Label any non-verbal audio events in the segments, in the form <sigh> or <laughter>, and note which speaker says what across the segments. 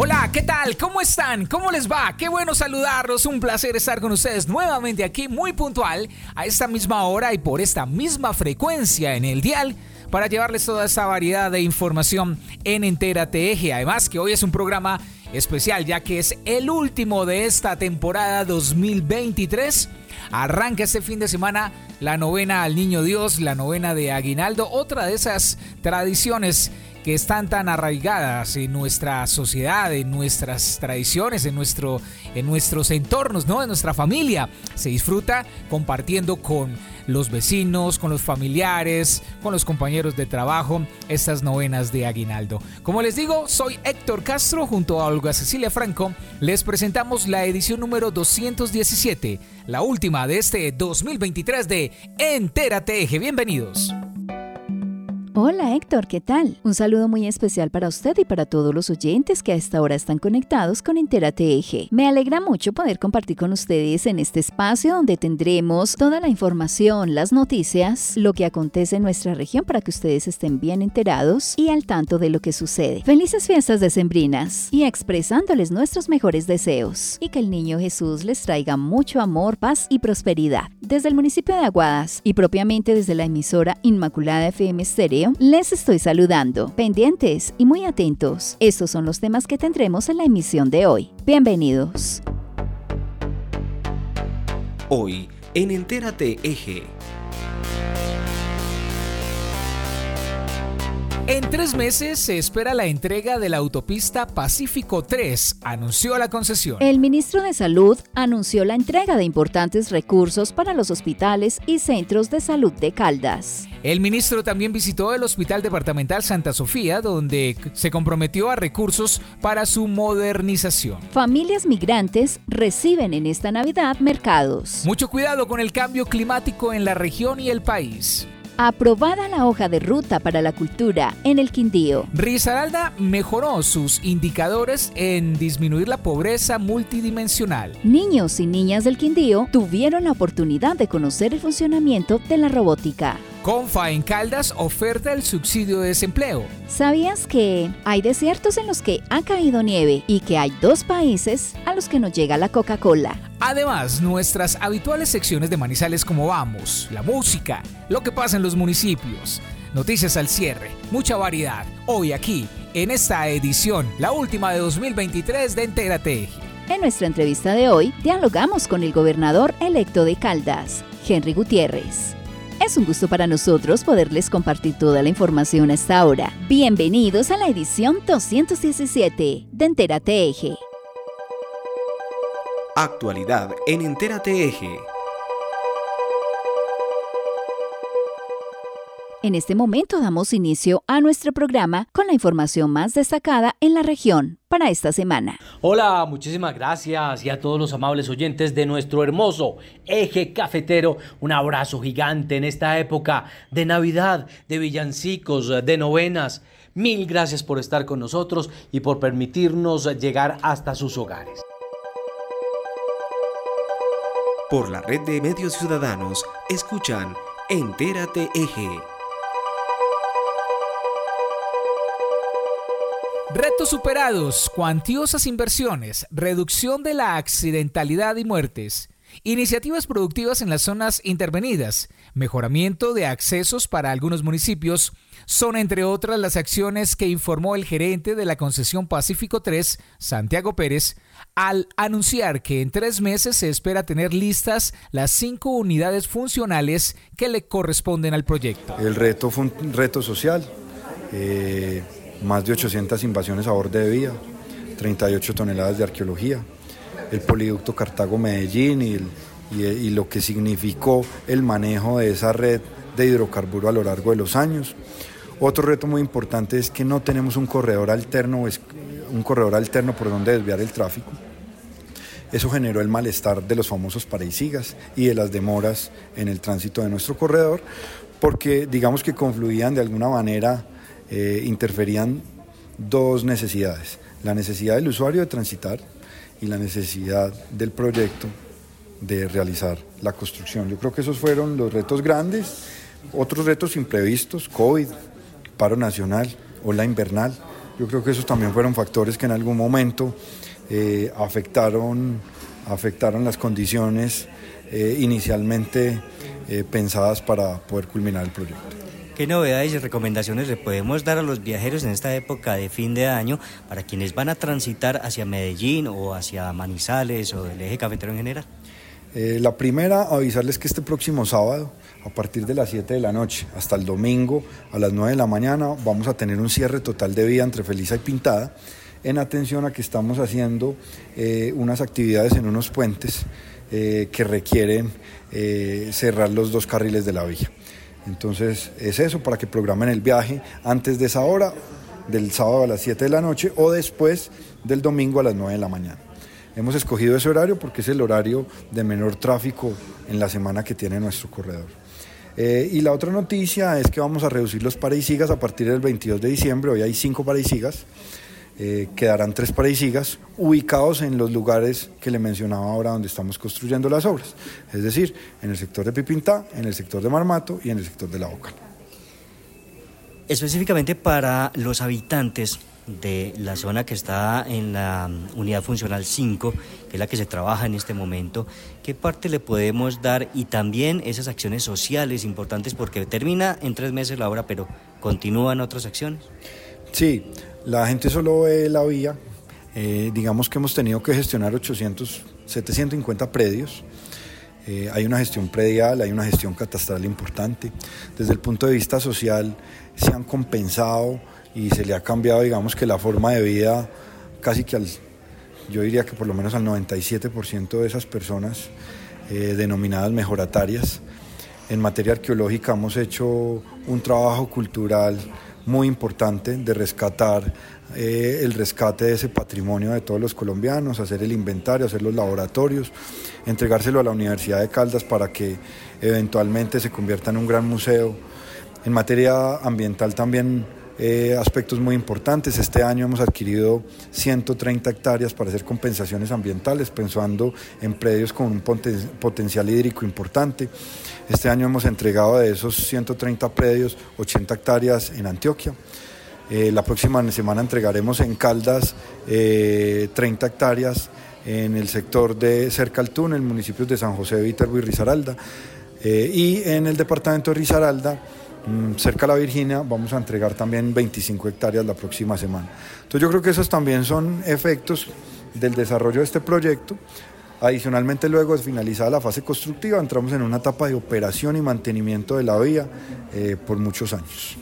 Speaker 1: Hola, ¿qué tal? ¿Cómo están? ¿Cómo les va? Qué bueno saludarlos, un placer estar con ustedes nuevamente aquí muy puntual a esta misma hora y por esta misma frecuencia en el dial para llevarles toda esa variedad de información en Entera Eje. Además que hoy es un programa especial ya que es el último de esta temporada 2023. Arranca este fin de semana la novena al Niño Dios, la novena de Aguinaldo, otra de esas tradiciones que están tan arraigadas en nuestra sociedad, en nuestras tradiciones, en, nuestro, en nuestros entornos, ¿no? en nuestra familia. Se disfruta compartiendo con los vecinos, con los familiares, con los compañeros de trabajo, estas novenas de Aguinaldo. Como les digo, soy Héctor Castro junto a Olga Cecilia Franco. Les presentamos la edición número 217, la última de este 2023 de Entérate Eje. Bienvenidos.
Speaker 2: Hola Héctor, ¿qué tal? Un saludo muy especial para usted y para todos los oyentes que a esta hora están conectados con Entérate Eje. Me alegra mucho poder compartir con ustedes en este espacio donde tendremos toda la información, las noticias, lo que acontece en nuestra región para que ustedes estén bien enterados y al tanto de lo que sucede. Felices fiestas decembrinas y expresándoles nuestros mejores deseos y que el niño Jesús les traiga mucho amor, paz y prosperidad. Desde el municipio de Aguadas y propiamente desde la emisora Inmaculada FM Stereo, les estoy saludando. Pendientes y muy atentos. Estos son los temas que tendremos en la emisión de hoy. Bienvenidos.
Speaker 3: Hoy en Entérate Eje.
Speaker 1: En tres meses se espera la entrega de la autopista Pacífico 3, anunció la concesión.
Speaker 2: El ministro de Salud anunció la entrega de importantes recursos para los hospitales y centros de salud de Caldas.
Speaker 1: El ministro también visitó el Hospital Departamental Santa Sofía, donde se comprometió a recursos para su modernización.
Speaker 2: Familias migrantes reciben en esta Navidad mercados.
Speaker 1: Mucho cuidado con el cambio climático en la región y el país
Speaker 2: aprobada la hoja de ruta para la cultura en el Quindío.
Speaker 1: Risaralda mejoró sus indicadores en disminuir la pobreza multidimensional.
Speaker 2: Niños y niñas del Quindío tuvieron la oportunidad de conocer el funcionamiento de la robótica.
Speaker 1: Confa en Caldas oferta el subsidio de desempleo.
Speaker 2: ¿Sabías que hay desiertos en los que ha caído nieve y que hay dos países a los que no llega la Coca-Cola?
Speaker 1: Además, nuestras habituales secciones de Manizales como Vamos, la música, lo que pasa en los municipios, noticias al cierre, mucha variedad. Hoy aquí, en esta edición, la última de 2023 de Entérate.
Speaker 2: En nuestra entrevista de hoy, dialogamos con el gobernador electo de Caldas, Henry Gutiérrez. Es un gusto para nosotros poderles compartir toda la información hasta ahora. Bienvenidos a la edición 217 de Entérate Eje.
Speaker 3: Actualidad en Entérate Eje.
Speaker 2: En este momento damos inicio a nuestro programa con la información más destacada en la región para esta semana.
Speaker 4: Hola, muchísimas gracias y a todos los amables oyentes de nuestro hermoso eje cafetero. Un abrazo gigante en esta época de Navidad, de villancicos, de novenas. Mil gracias por estar con nosotros y por permitirnos llegar hasta sus hogares.
Speaker 3: Por la red de medios ciudadanos, escuchan Entérate Eje.
Speaker 1: Superados, cuantiosas inversiones, reducción de la accidentalidad y muertes, iniciativas productivas en las zonas intervenidas, mejoramiento de accesos para algunos municipios, son entre otras las acciones que informó el gerente de la concesión Pacífico 3, Santiago Pérez, al anunciar que en tres meses se espera tener listas las cinco unidades funcionales que le corresponden al proyecto.
Speaker 5: El reto fue un reto social. Eh, más de 800 invasiones a borde de vía, 38 toneladas de arqueología, el poliducto Cartago-Medellín y, y, lo que significó el manejo de esa red de hidrocarburo a lo largo de los años. Otro reto muy importante es que no tenemos un corredor alterno, un corredor alterno por donde desviar el tráfico. Eso generó el malestar de los famosos paraisigas y de las demoras en el tránsito de nuestro corredor, porque digamos que confluían de alguna manera, eh, interferían dos necesidades, la necesidad del usuario de transitar y la necesidad del proyecto de realizar la construcción. Yo creo que esos fueron los retos grandes, otros retos imprevistos, COVID, paro nacional, ola invernal. Yo creo que esos también fueron factores que en algún momento eh, afectaron, afectaron las condiciones eh, inicialmente pensadas para poder culminar el proyecto.
Speaker 6: ¿Qué novedades y recomendaciones le podemos dar a los viajeros en esta época de fin de año para quienes van a transitar hacia Medellín o hacia Manizales o el eje cafetero en general?
Speaker 5: Eh, la primera, avisarles que este próximo sábado, a partir de las 7 de la noche hasta el domingo a las 9 de la mañana, vamos a tener un cierre total de vía entre Felisa y Pintada, en atención a que estamos haciendo eh, unas actividades en unos puentes eh, que requieren cerrar los dos carriles de la vía. Entonces es eso, para que programen el viaje antes de esa hora, del sábado a las 7 de la noche o después del domingo a las 9 de la mañana. Hemos escogido ese horario porque es el horario de menor tráfico en la semana que tiene nuestro corredor. Eh, y la otra noticia es que vamos a reducir los paraisigas a partir del 22 de diciembre. Hoy hay cinco paraisigas. Eh, quedarán tres paraisigas ubicados en los lugares que le mencionaba ahora donde estamos construyendo las obras. Es decir, en el sector de Pipintá, en el sector de Marmato y en el sector de La Boca.
Speaker 6: Específicamente para los habitantes de la zona que está en la unidad funcional 5, que es la que se trabaja en este momento, ¿qué parte le podemos dar y también esas acciones sociales importantes porque termina en tres meses la obra, pero continúan otras acciones?
Speaker 5: Sí, la gente solo ve la vía, eh, digamos que hemos tenido que gestionar 800, 750 predios. Eh, hay una gestión predial, hay una gestión catastral importante. Desde el punto de vista social se han compensado y se le ha cambiado, digamos que la forma de vida casi que al, yo diría que por lo menos al 97% de esas personas eh, denominadas mejoratarias. En materia arqueológica hemos hecho un trabajo cultural muy importante de rescatar eh, el rescate de ese patrimonio de todos los colombianos, hacer el inventario, hacer los laboratorios, entregárselo a la Universidad de Caldas para que eventualmente se convierta en un gran museo. En materia ambiental también eh, aspectos muy importantes. Este año hemos adquirido 130 hectáreas para hacer compensaciones ambientales, pensando en predios con un potencial hídrico importante. Este año hemos entregado de esos 130 predios 80 hectáreas en Antioquia. Eh, la próxima semana entregaremos en Caldas 30 eh, hectáreas en el sector de cerca al túnel, municipios de San José, Viterbo y Risaralda. y en el departamento de Risaralda Mm, cerca de la Virginia vamos a entregar también 25 hectáreas la próxima semana. Entonces yo creo que esos también son efectos del desarrollo de este proyecto. Adicionalmente, luego de finalizada la fase constructiva, entramos en una etapa de operación y mantenimiento de la vía eh, por muchos años.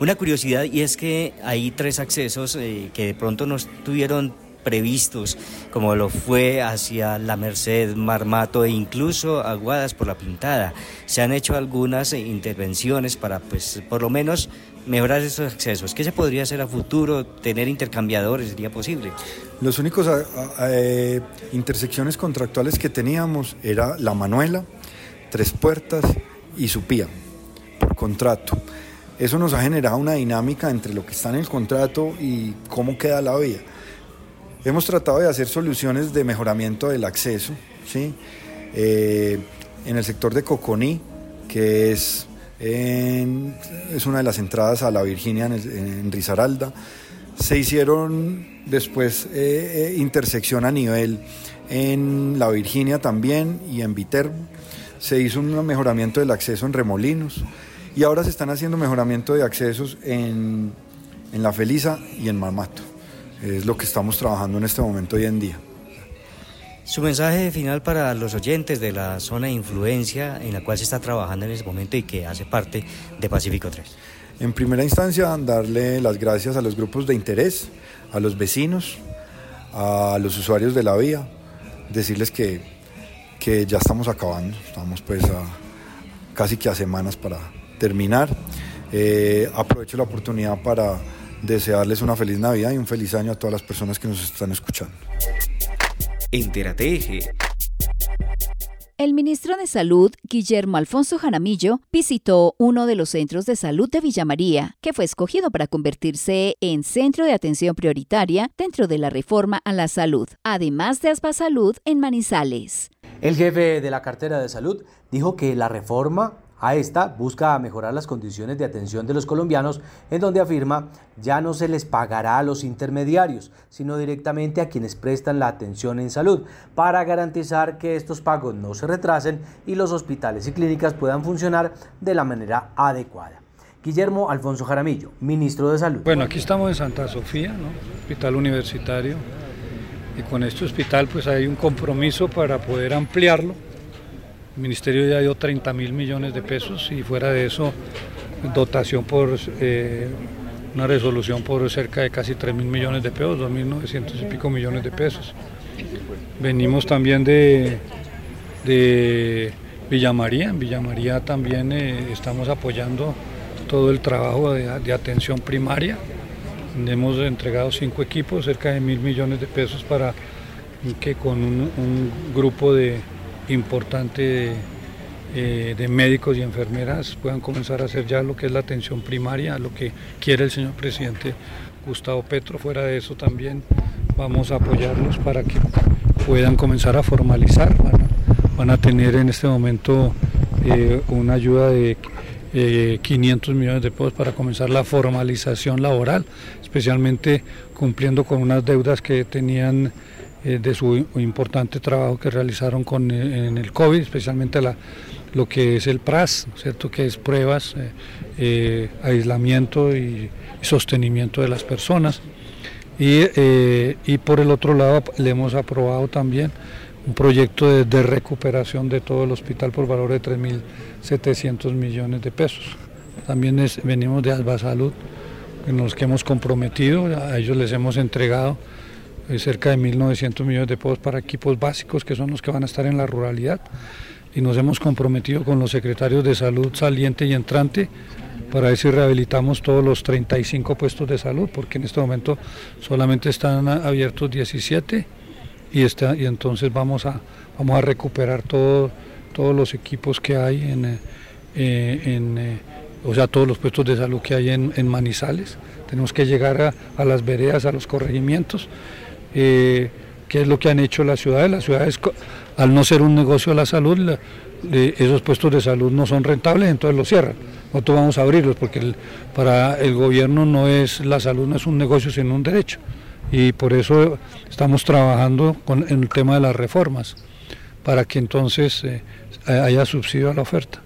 Speaker 6: Una curiosidad y es que hay tres accesos eh, que de pronto no tuvieron previstos, como lo fue hacia la Merced, Marmato e incluso Aguadas por la Pintada. Se han hecho algunas intervenciones para, pues, por lo menos mejorar esos accesos. ¿Qué se podría hacer a futuro? ¿Tener intercambiadores sería posible?
Speaker 5: Los únicos eh, intersecciones contractuales que teníamos era La Manuela, Tres Puertas y Supía, por contrato. Eso nos ha generado una dinámica entre lo que está en el contrato y cómo queda la vía. Hemos tratado de hacer soluciones de mejoramiento del acceso, ¿sí? Eh, en el sector de Coconí, que es, es una de las entradas a la Virginia en, Risaralda, se hicieron después eh, eh, intersección a nivel en la Virginia también y en Viterbo. Se hizo un mejoramiento del acceso en Remolinos y ahora se están haciendo mejoramiento de accesos en, en La Felisa y en Marmato es lo que estamos trabajando en este momento hoy en día.
Speaker 6: Su mensaje final para los oyentes de la zona de influencia en la cual se está trabajando en este momento y que hace parte de Pacífico 3.
Speaker 5: En primera instancia, darle las gracias a los grupos de interés, a los vecinos, a los usuarios de la vía, decirles que, que ya estamos acabando, estamos pues a, casi que a semanas para terminar. Eh, aprovecho la oportunidad para desearles una feliz Navidad y un feliz año a todas las personas que nos están escuchando.
Speaker 3: Entérate Eje.
Speaker 2: El ministro de Salud, Guillermo Alfonso Jaramillo, visitó uno de los centros de salud de Villa María, que fue escogido para convertirse en centro de atención prioritaria dentro de la reforma a la salud, además de Aspa Salud en Manizales.
Speaker 4: El jefe de la cartera de salud dijo que la reforma a esta busca mejorar las condiciones de atención de los colombianos, en donde afirma ya no se les pagará a los intermediarios, sino directamente a quienes prestan la atención en salud, para garantizar que estos pagos no se retrasen y los hospitales y clínicas puedan funcionar de la manera adecuada. Guillermo Alfonso Jaramillo, ministro de Salud.
Speaker 7: Bueno, aquí estamos en Santa Sofía, hospital universitario, y con este hospital pues hay un compromiso para poder ampliarlo el ministerio ya dio 30 mil millones de pesos y fuera de eso dotación por eh, una resolución por cerca de casi 3 mil millones de pesos, 2.900 y pico millones de pesos. Venimos también de, de Villa María, en Villa María también eh, estamos apoyando todo el trabajo de, atención primaria. Hemos entregado cinco equipos, cerca de mil millones de pesos para que con un grupo de importante eh, de, médicos y enfermeras puedan comenzar a hacer ya lo que es la atención primaria, lo que quiere el señor presidente Gustavo Petro. Fuera de eso también vamos a apoyarlos para que puedan comenzar a formalizar. Van a, tener en este momento eh, una ayuda de 500 eh, millones de pesos para comenzar la formalización laboral, especialmente cumpliendo con unas deudas que tenían eh, de su importante trabajo que realizaron con, eh, en el COVID, especialmente la, lo que es el PRAS, ¿cierto? que es pruebas, eh, aislamiento y, sostenimiento de las personas. Y, y, por el otro lado le hemos aprobado también un proyecto de, recuperación de todo el hospital por valor de 3.700 millones de pesos. También venimos de Alba Salud, en los que hemos comprometido, a ellos les hemos entregado cerca de 1.900 millones de pesos para equipos básicos que son los que van a estar en la ruralidad. Y nos hemos comprometido con los secretarios de salud saliente y entrante. Para ver si rehabilitamos todos los 35 puestos de salud, porque en este momento solamente están abiertos 17 y, está, y entonces vamos a, vamos a recuperar todo, todos los equipos que hay en, eh, eh, o sea, todos los puestos de salud que hay en, Manizales. Tenemos que llegar a las veredas, a los corregimientos eh, qué es lo que han hecho las ciudades. Las ciudades, al no ser un negocio de la salud, esos puestos de salud no son rentables, entonces los cierran. Nosotros vamos a abrirlos porque para el gobierno no es la salud no es un negocio sino un derecho y por eso estamos trabajando con, en el tema de las reformas para que entonces eh, haya subsidio a la oferta.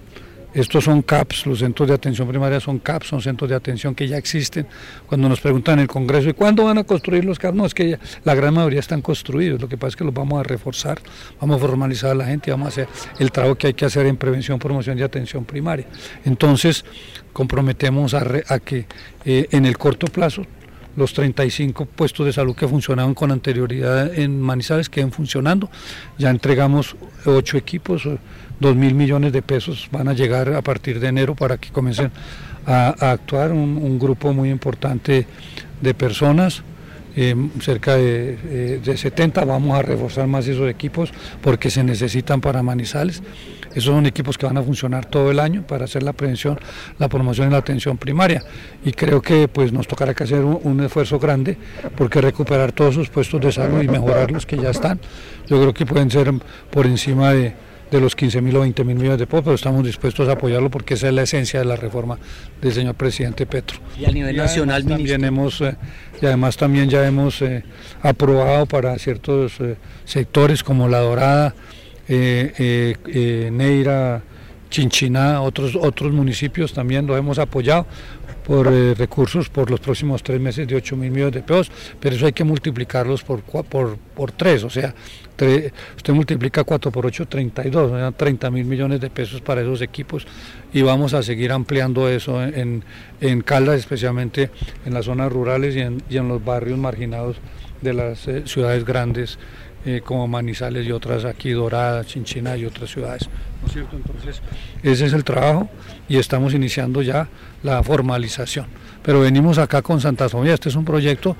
Speaker 7: Estos son CAPS, los centros de atención primaria son CAPS, son centros de atención que ya existen. Cuando nos preguntan en el Congreso, ¿y cuándo van a construir los CAPS? No, es que la gran mayoría están construidos, lo que pasa es que los vamos a reforzar, vamos a formalizar a la gente y vamos a hacer el trabajo que hay que hacer en prevención, promoción y atención primaria. Entonces, comprometemos a, que eh, en el corto plazo los 35 puestos de salud que funcionaban con anterioridad en Manizales queden funcionando. Ya entregamos ocho equipos, dos mil millones de pesos van a llegar a partir de enero para que comiencen a, actuar un, grupo muy importante de personas. Eh, cerca de, de 70, vamos a reforzar más esos equipos porque se necesitan para Manizales. Esos son equipos que van a funcionar todo el año para hacer la prevención, la promoción y la atención primaria. Y creo que pues nos tocará que hacer un, esfuerzo grande porque recuperar todos sus puestos de salud y mejorar los que ya están, yo creo que pueden ser por encima de, de los 15 mil o 20 mil millones de pesos, pero estamos dispuestos a apoyarlo porque esa es la esencia de la reforma del señor presidente Petro.
Speaker 4: Y a nivel nacional,
Speaker 7: también hemos eh, y además también ya hemos eh, aprobado para ciertos eh, sectores como La Dorada, Neira, Chinchiná, otros otros municipios también lo hemos apoyado por recursos por los próximos tres meses de 8 mil millones de pesos, pero eso hay que multiplicarlos por, por, por tres, o sea, usted multiplica 4 por 8, 32, 30 mil millones de pesos para esos equipos y vamos a seguir ampliando eso en, en Caldas, especialmente en las zonas rurales y en, y en los barrios marginados de las eh, ciudades grandes eh, como Manizales y otras aquí, Dorada, Chinchina y otras ciudades. ¿no es cierto? Entonces, ese es el trabajo y estamos iniciando ya la formalización. Pero venimos acá con Santa Sofía, este es un proyecto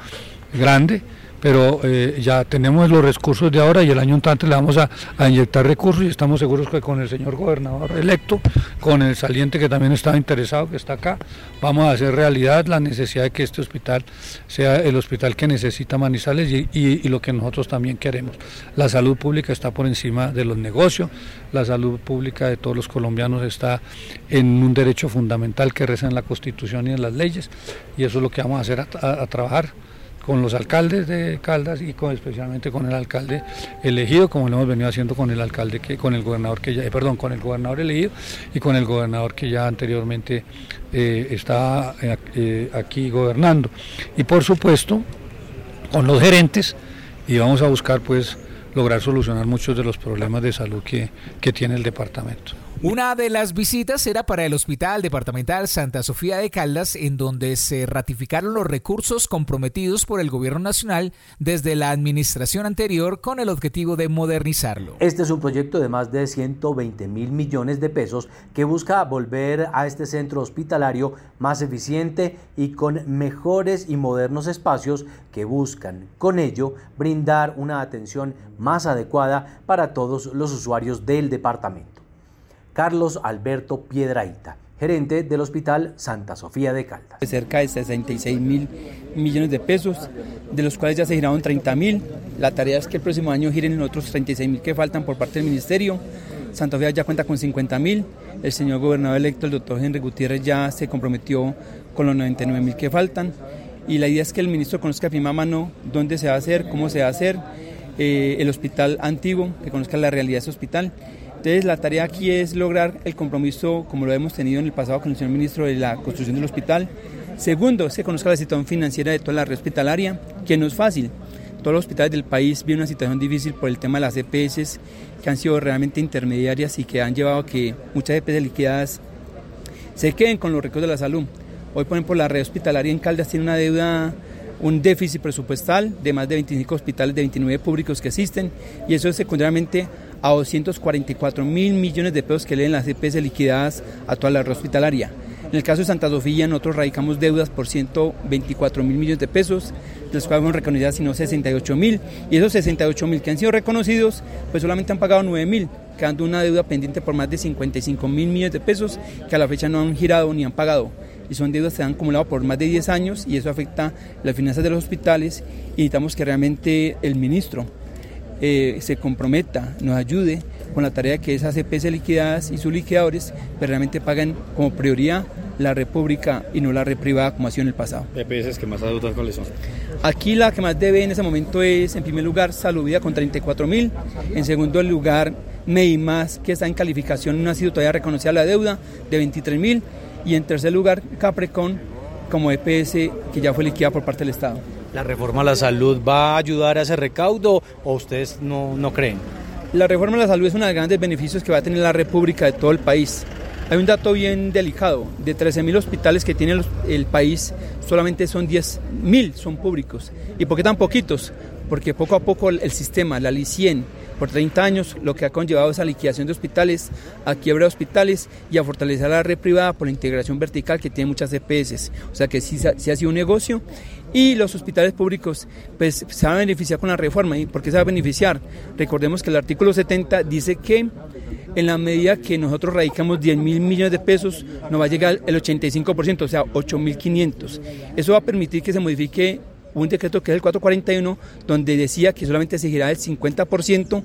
Speaker 7: grande, pero eh, ya tenemos los recursos de ahora y el año entrante le vamos a, inyectar recursos y estamos seguros que con el señor gobernador electo, con el saliente que también estaba interesado, que está acá, vamos a hacer realidad la necesidad de que este hospital sea el hospital que necesita Manizales y lo que nosotros también queremos. La salud pública está por encima de los negocios, la salud pública de todos los colombianos está en un derecho fundamental que reza en la Constitución y en las leyes y eso es lo que vamos a hacer a, trabajar con los alcaldes de Caldas y con, especialmente con el alcalde elegido, como lo hemos venido haciendo con el alcalde que, con el gobernador que ya, eh, perdón, con el gobernador elegido y con el gobernador que ya anteriormente eh, estaba eh, aquí gobernando. Y por supuesto, con los gerentes y vamos a buscar pues lograr solucionar muchos de los problemas de salud que, que tiene el departamento.
Speaker 1: Una de las visitas era para el Hospital Departamental Santa Sofía de Caldas, en donde se ratificaron los recursos comprometidos por el Gobierno Nacional desde la administración anterior con el objetivo de modernizarlo.
Speaker 4: Este es un proyecto de más de 120 mil millones de pesos que busca volver a este centro hospitalario más eficiente y con mejores y modernos espacios que buscan, con ello, brindar una atención más adecuada para todos los usuarios del departamento. Carlos Alberto Piedraíta, gerente del Hospital Santa Sofía de Caldas.
Speaker 8: Cerca de 66 mil millones de pesos, de los cuales ya se giraron 30 mil. La tarea es que el próximo año giren los otros 36 mil que faltan por parte del Ministerio. Santa Sofía ya cuenta con 50 mil. El señor gobernador electo, el doctor Henry Gutiérrez, ya se comprometió con los 99 mil que faltan. Y la idea es que el ministro conozca a prima mano dónde se va a hacer, cómo se va a hacer, eh, el hospital antiguo, que conozca la realidad de ese hospital entonces la tarea aquí es lograr el compromiso, como lo hemos tenido en el pasado con el señor ministro, de la construcción del hospital. Segundo, se conozca la situación financiera de toda la red hospitalaria, que no es fácil. Todos los hospitales del país viven una situación difícil por el tema de las EPS, que han sido realmente intermediarias y que han llevado a que muchas EPS liquidadas se queden con los recursos de la salud. Hoy, por ejemplo, la red hospitalaria en Caldas tiene una deuda un déficit presupuestal de más de 25 hospitales de 29 públicos que existen y eso es secundariamente a 244 mil millones de pesos que leen las EPS liquidadas a toda la red hospitalaria. En el caso de Santa Sofía, nosotros radicamos deudas por 124 mil millones de pesos, de los cuales fueron reconocidas sino 68 mil, y esos 68 mil que han sido reconocidos, pues solamente han pagado 9 mil, quedando una deuda pendiente por más de 55 mil millones de pesos que a la fecha no han girado ni han pagado. Y son deudas que se han acumulado por más de 10 años y eso afecta las finanzas de los hospitales y necesitamos que realmente el ministro eh, se comprometa, nos ayude con la tarea que esas EPS liquidadas y sus liquidadores realmente paguen como prioridad la red pública y no la red privada como ha sido en el pasado.
Speaker 9: ¿EPS que más adeudan cuáles son?
Speaker 8: Aquí la que más debe en ese momento es, en primer lugar, Salubida con 34 mil, en segundo lugar, Más que está en calificación, no ha sido todavía reconocida la deuda, de 23 mil, y en tercer lugar, Caprecon como EPS que ya fue liquidada por parte del Estado.
Speaker 4: ¿La reforma a la salud va a ayudar a ese recaudo o ustedes no, no creen?
Speaker 8: La reforma a la salud es uno de los grandes beneficios que va a tener la República de todo el país. Hay un dato bien delicado, de 13.000 hospitales que tiene el país, solamente son 10.000 son públicos. ¿Y por qué tan poquitos? Porque poco a poco el sistema, la LICIEN, por 30 años, lo que ha conllevado esa liquidación de hospitales, a quiebra de hospitales y a fortalecer la red privada por la integración vertical que tiene muchas EPS. O sea que sí, ha sido un negocio y los hospitales públicos pues se van a beneficiar con la reforma. ¿Y por qué se va a beneficiar? Recordemos que el artículo 70 dice que en la medida que nosotros radicamos 10 mil millones de pesos, nos va a llegar el 85%, o sea, 8 mil 500. Eso va a permitir que se modifique un decreto que es el 441, donde decía que solamente se giraba el 50%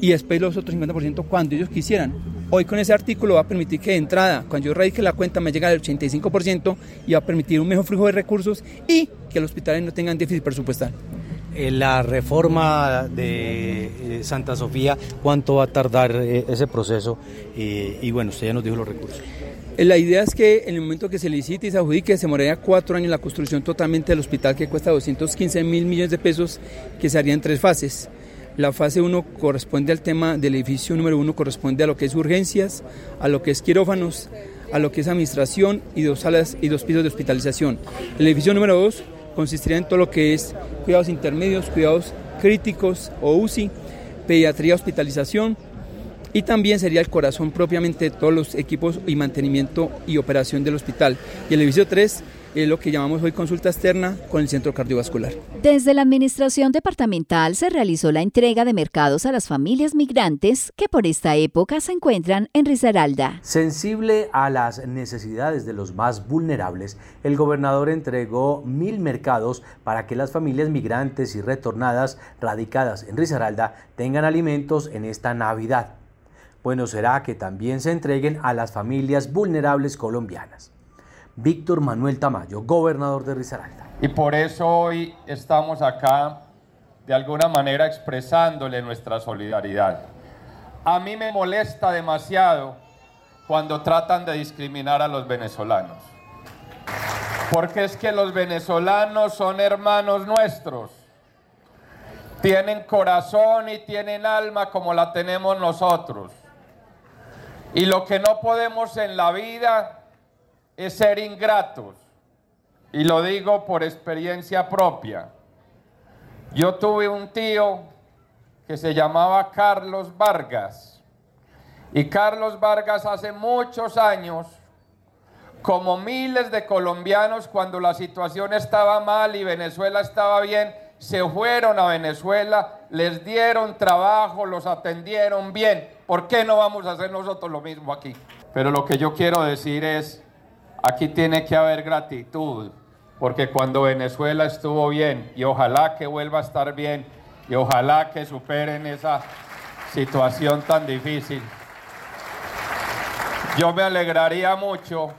Speaker 8: y después los otros 50% cuando ellos quisieran. Hoy con ese artículo va a permitir que de entrada, cuando yo radique la cuenta, me llegue al 85% y va a permitir un mejor flujo de recursos y que los hospitales no tengan déficit presupuestal.
Speaker 4: Eh, la reforma de Santa Sofía, ¿cuánto va a tardar eh, ese proceso? y bueno, usted ya nos dijo los recursos.
Speaker 8: Eh, la idea es que en el momento que se licite y se adjudique, se moraría cuatro años la construcción totalmente del hospital que cuesta 215 mil millones de pesos, que se haría en tres fases. La fase 1 corresponde al tema del edificio número 1, corresponde a lo que es urgencias, a lo que es quirófanos, a lo que es administración y dos salas y dos pisos de hospitalización. El edificio número 2 consistiría en todo lo que es cuidados intermedios, cuidados críticos o UCI, pediatría, hospitalización y también sería el corazón propiamente de todos los equipos y mantenimiento y operación del hospital. Y el edificio 3 es lo que llamamos hoy consulta externa con el centro cardiovascular.
Speaker 2: Desde la administración departamental se realizó la entrega de mercados a las familias migrantes que por esta época se encuentran en Risaralda.
Speaker 4: Sensible a las necesidades de los más vulnerables, el gobernador entregó mil mercados para que las familias migrantes y retornadas radicadas en Risaralda tengan alimentos en esta Navidad. Bueno será que también se entreguen a las familias vulnerables colombianas. Víctor Manuel Tamayo, gobernador de Risaralda.
Speaker 9: Y por eso hoy estamos acá de alguna manera expresándole nuestra solidaridad. A mí me molesta demasiado cuando tratan de discriminar a los venezolanos. Porque es que los venezolanos son hermanos nuestros. Tienen corazón y tienen alma como la tenemos nosotros. Y lo que no podemos en la vida es ser ingratos. Y lo digo por experiencia propia. Yo tuve un tío que se llamaba Carlos Vargas. Y Carlos Vargas hace muchos años, como miles de colombianos, cuando la situación estaba mal y Venezuela estaba bien, se fueron a Venezuela, les dieron trabajo, los atendieron bien. ¿Por qué no vamos a hacer nosotros lo mismo aquí? Pero lo que yo quiero decir es, Aquí tiene que haber gratitud, porque cuando Venezuela estuvo bien, y ojalá que vuelva a estar bien, y ojalá que superen esa situación tan difícil, yo me alegraría mucho,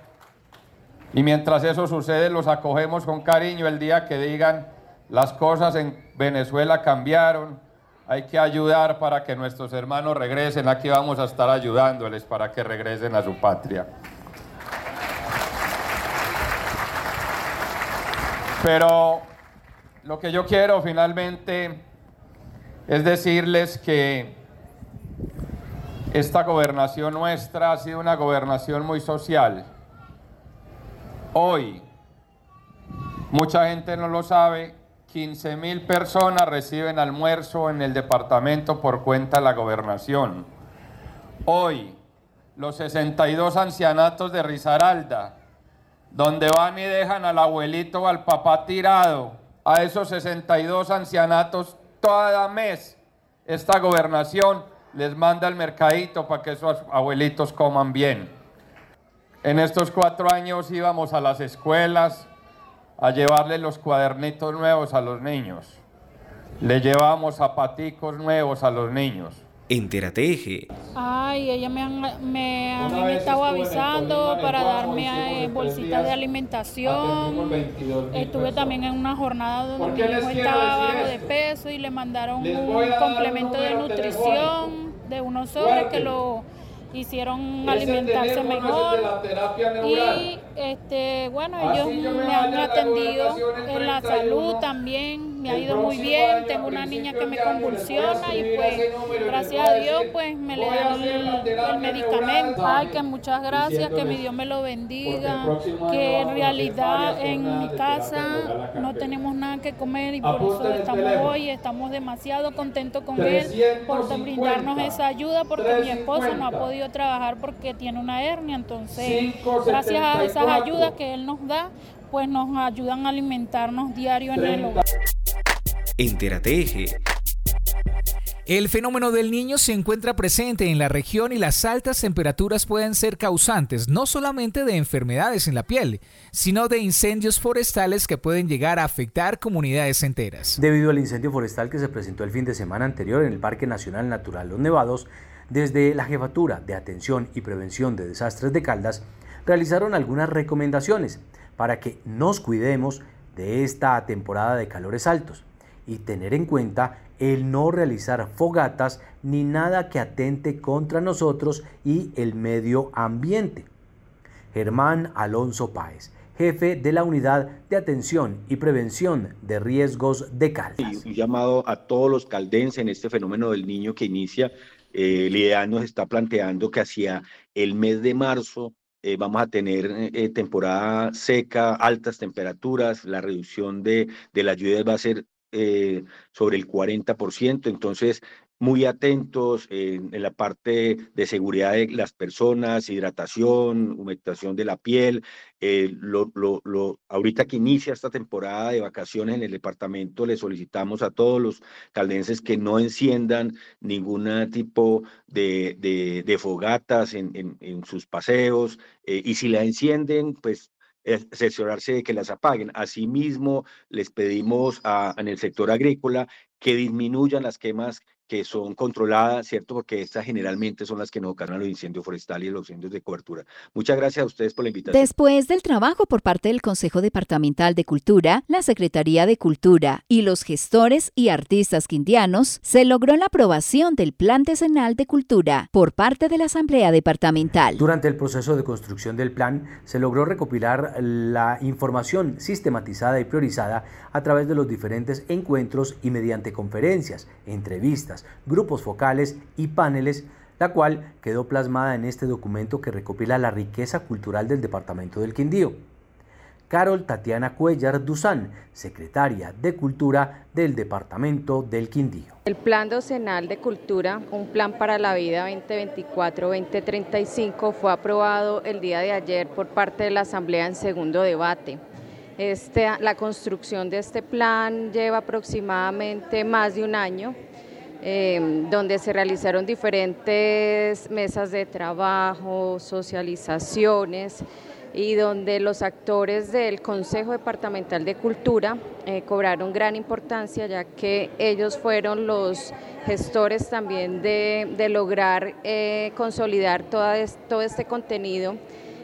Speaker 9: y mientras eso sucede los acogemos con cariño el día que digan las cosas en Venezuela cambiaron, hay que ayudar para que nuestros hermanos regresen, aquí vamos a estar ayudándoles para que regresen a su patria. Pero lo que yo quiero finalmente es decirles que esta gobernación nuestra ha sido una gobernación muy social. Hoy, mucha gente no lo sabe, 15 mil personas reciben almuerzo en el departamento por cuenta de la gobernación. Hoy, los 62 ancianatos de Risaralda donde van y dejan al abuelito o al papá tirado, a esos 62 ancianatos, cada mes esta gobernación les manda el mercadito para que esos abuelitos coman bien. En estos cuatro años íbamos a las escuelas a llevarle los cuadernitos nuevos a los niños. Le llevamos zapaticos nuevos a los niños.
Speaker 3: Entérate Eje.
Speaker 10: Ay, ella me, han, me, a mí me estaba avisando para darme eh, bolsitas de alimentación. Estuve también en una jornada donde mi hijo estaba bajo de peso y le mandaron un complemento de nutrición de unos sobres que lo hicieron alimentarse mejor y este bueno ellos me han atendido en la salud también me ha ido muy bien tengo una niña que me convulsiona y pues gracias a Dios pues me le dan el, medicamento. Ay que muchas gracias que mi Dios me lo bendiga que en realidad en mi casa no tenemos nada que comer y por eso estamos hoy estamos demasiado contentos con él por brindarnos esa ayuda porque mi esposo no ha podido trabajar porque tiene una hernia, entonces gracias a esas ayudas que él nos da, pues nos ayudan a alimentarnos diario en el hogar.
Speaker 3: Entérate Eje.
Speaker 1: El fenómeno del niño se encuentra presente en la región y las altas temperaturas pueden ser causantes no solamente de enfermedades en la piel, sino de incendios forestales que pueden llegar a afectar comunidades enteras.
Speaker 4: Debido al incendio forestal que se presentó el fin de semana anterior en el Parque Nacional Natural Los Nevados, desde la Jefatura de Atención y Prevención de Desastres de Caldas realizaron algunas recomendaciones para que nos cuidemos de esta temporada de calores altos y tener en cuenta el no realizar fogatas ni nada que atente contra nosotros y el medio ambiente. Germán Alonso Páez, jefe de la Unidad de Atención y Prevención de Riesgos de Caldas.
Speaker 11: Un llamado a todos los caldenses en este fenómeno del niño que inicia eh, el IDEA nos está planteando que hacia el mes de marzo eh, vamos a tener eh, temporada seca, altas temperaturas, la reducción de, de las lluvias va a ser sobre el 40%, entonces muy atentos en, la parte de seguridad de las personas, hidratación, humectación de la piel. Eh, lo, lo, lo, ahorita que inicia esta temporada de vacaciones en el departamento, le solicitamos a todos los caldenses que no enciendan ningún tipo de, de, fogatas en, en, en, sus paseos eh, y si la encienden, pues asesorarse de que las apaguen. Asimismo, les pedimos a, en el sector agrícola que disminuyan las quemas que son controladas, ¿cierto? Porque estas generalmente son las que nos ocasionan los incendios forestales y los incendios de cobertura. Muchas gracias a ustedes por la invitación.
Speaker 2: Después del trabajo por parte del Consejo Departamental de Cultura, la Secretaría de Cultura y los gestores y artistas quindianos, se logró la aprobación del Plan Decenal de Cultura por parte de la Asamblea Departamental.
Speaker 4: Durante el proceso de construcción del plan, se logró recopilar la información sistematizada y priorizada a través de los diferentes encuentros y mediante conferencias, entrevistas, grupos focales y paneles, la cual quedó plasmada en este documento que recopila la riqueza cultural del Departamento del Quindío. Carol Tatiana Cuellar Duzán, secretaria de Cultura del Departamento del Quindío.
Speaker 12: El Plan Docenal de Cultura, un plan para la vida 2024-2035, fue aprobado el día de ayer por parte de la Asamblea en segundo debate. Este, la construcción de este plan lleva aproximadamente más de un año Em, donde se realizaron diferentes mesas de trabajo, socializaciones y donde los actores del Consejo Departamental de Cultura eh, cobraron gran importancia ya que ellos fueron los gestores también de, lograr eh, consolidar todo este contenido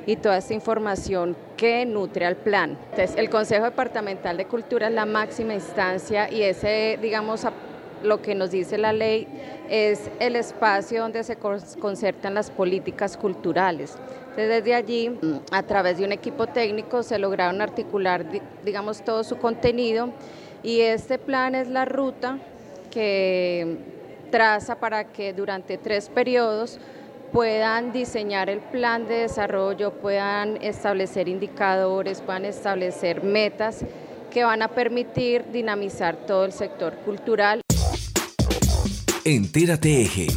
Speaker 12: y toda esta información que nutre al plan. Entonces, el Consejo Departamental de Cultura es la máxima instancia y ese, digamos, lo que nos dice la ley es el espacio donde se concertan las políticas culturales. Desde allí, a través de un equipo técnico, se lograron articular, digamos, todo su contenido y este plan es la ruta que traza para que durante tres periodos puedan diseñar el plan de desarrollo, puedan establecer indicadores, puedan establecer metas que van a permitir dinamizar todo el sector cultural.
Speaker 1: Entérate Eje.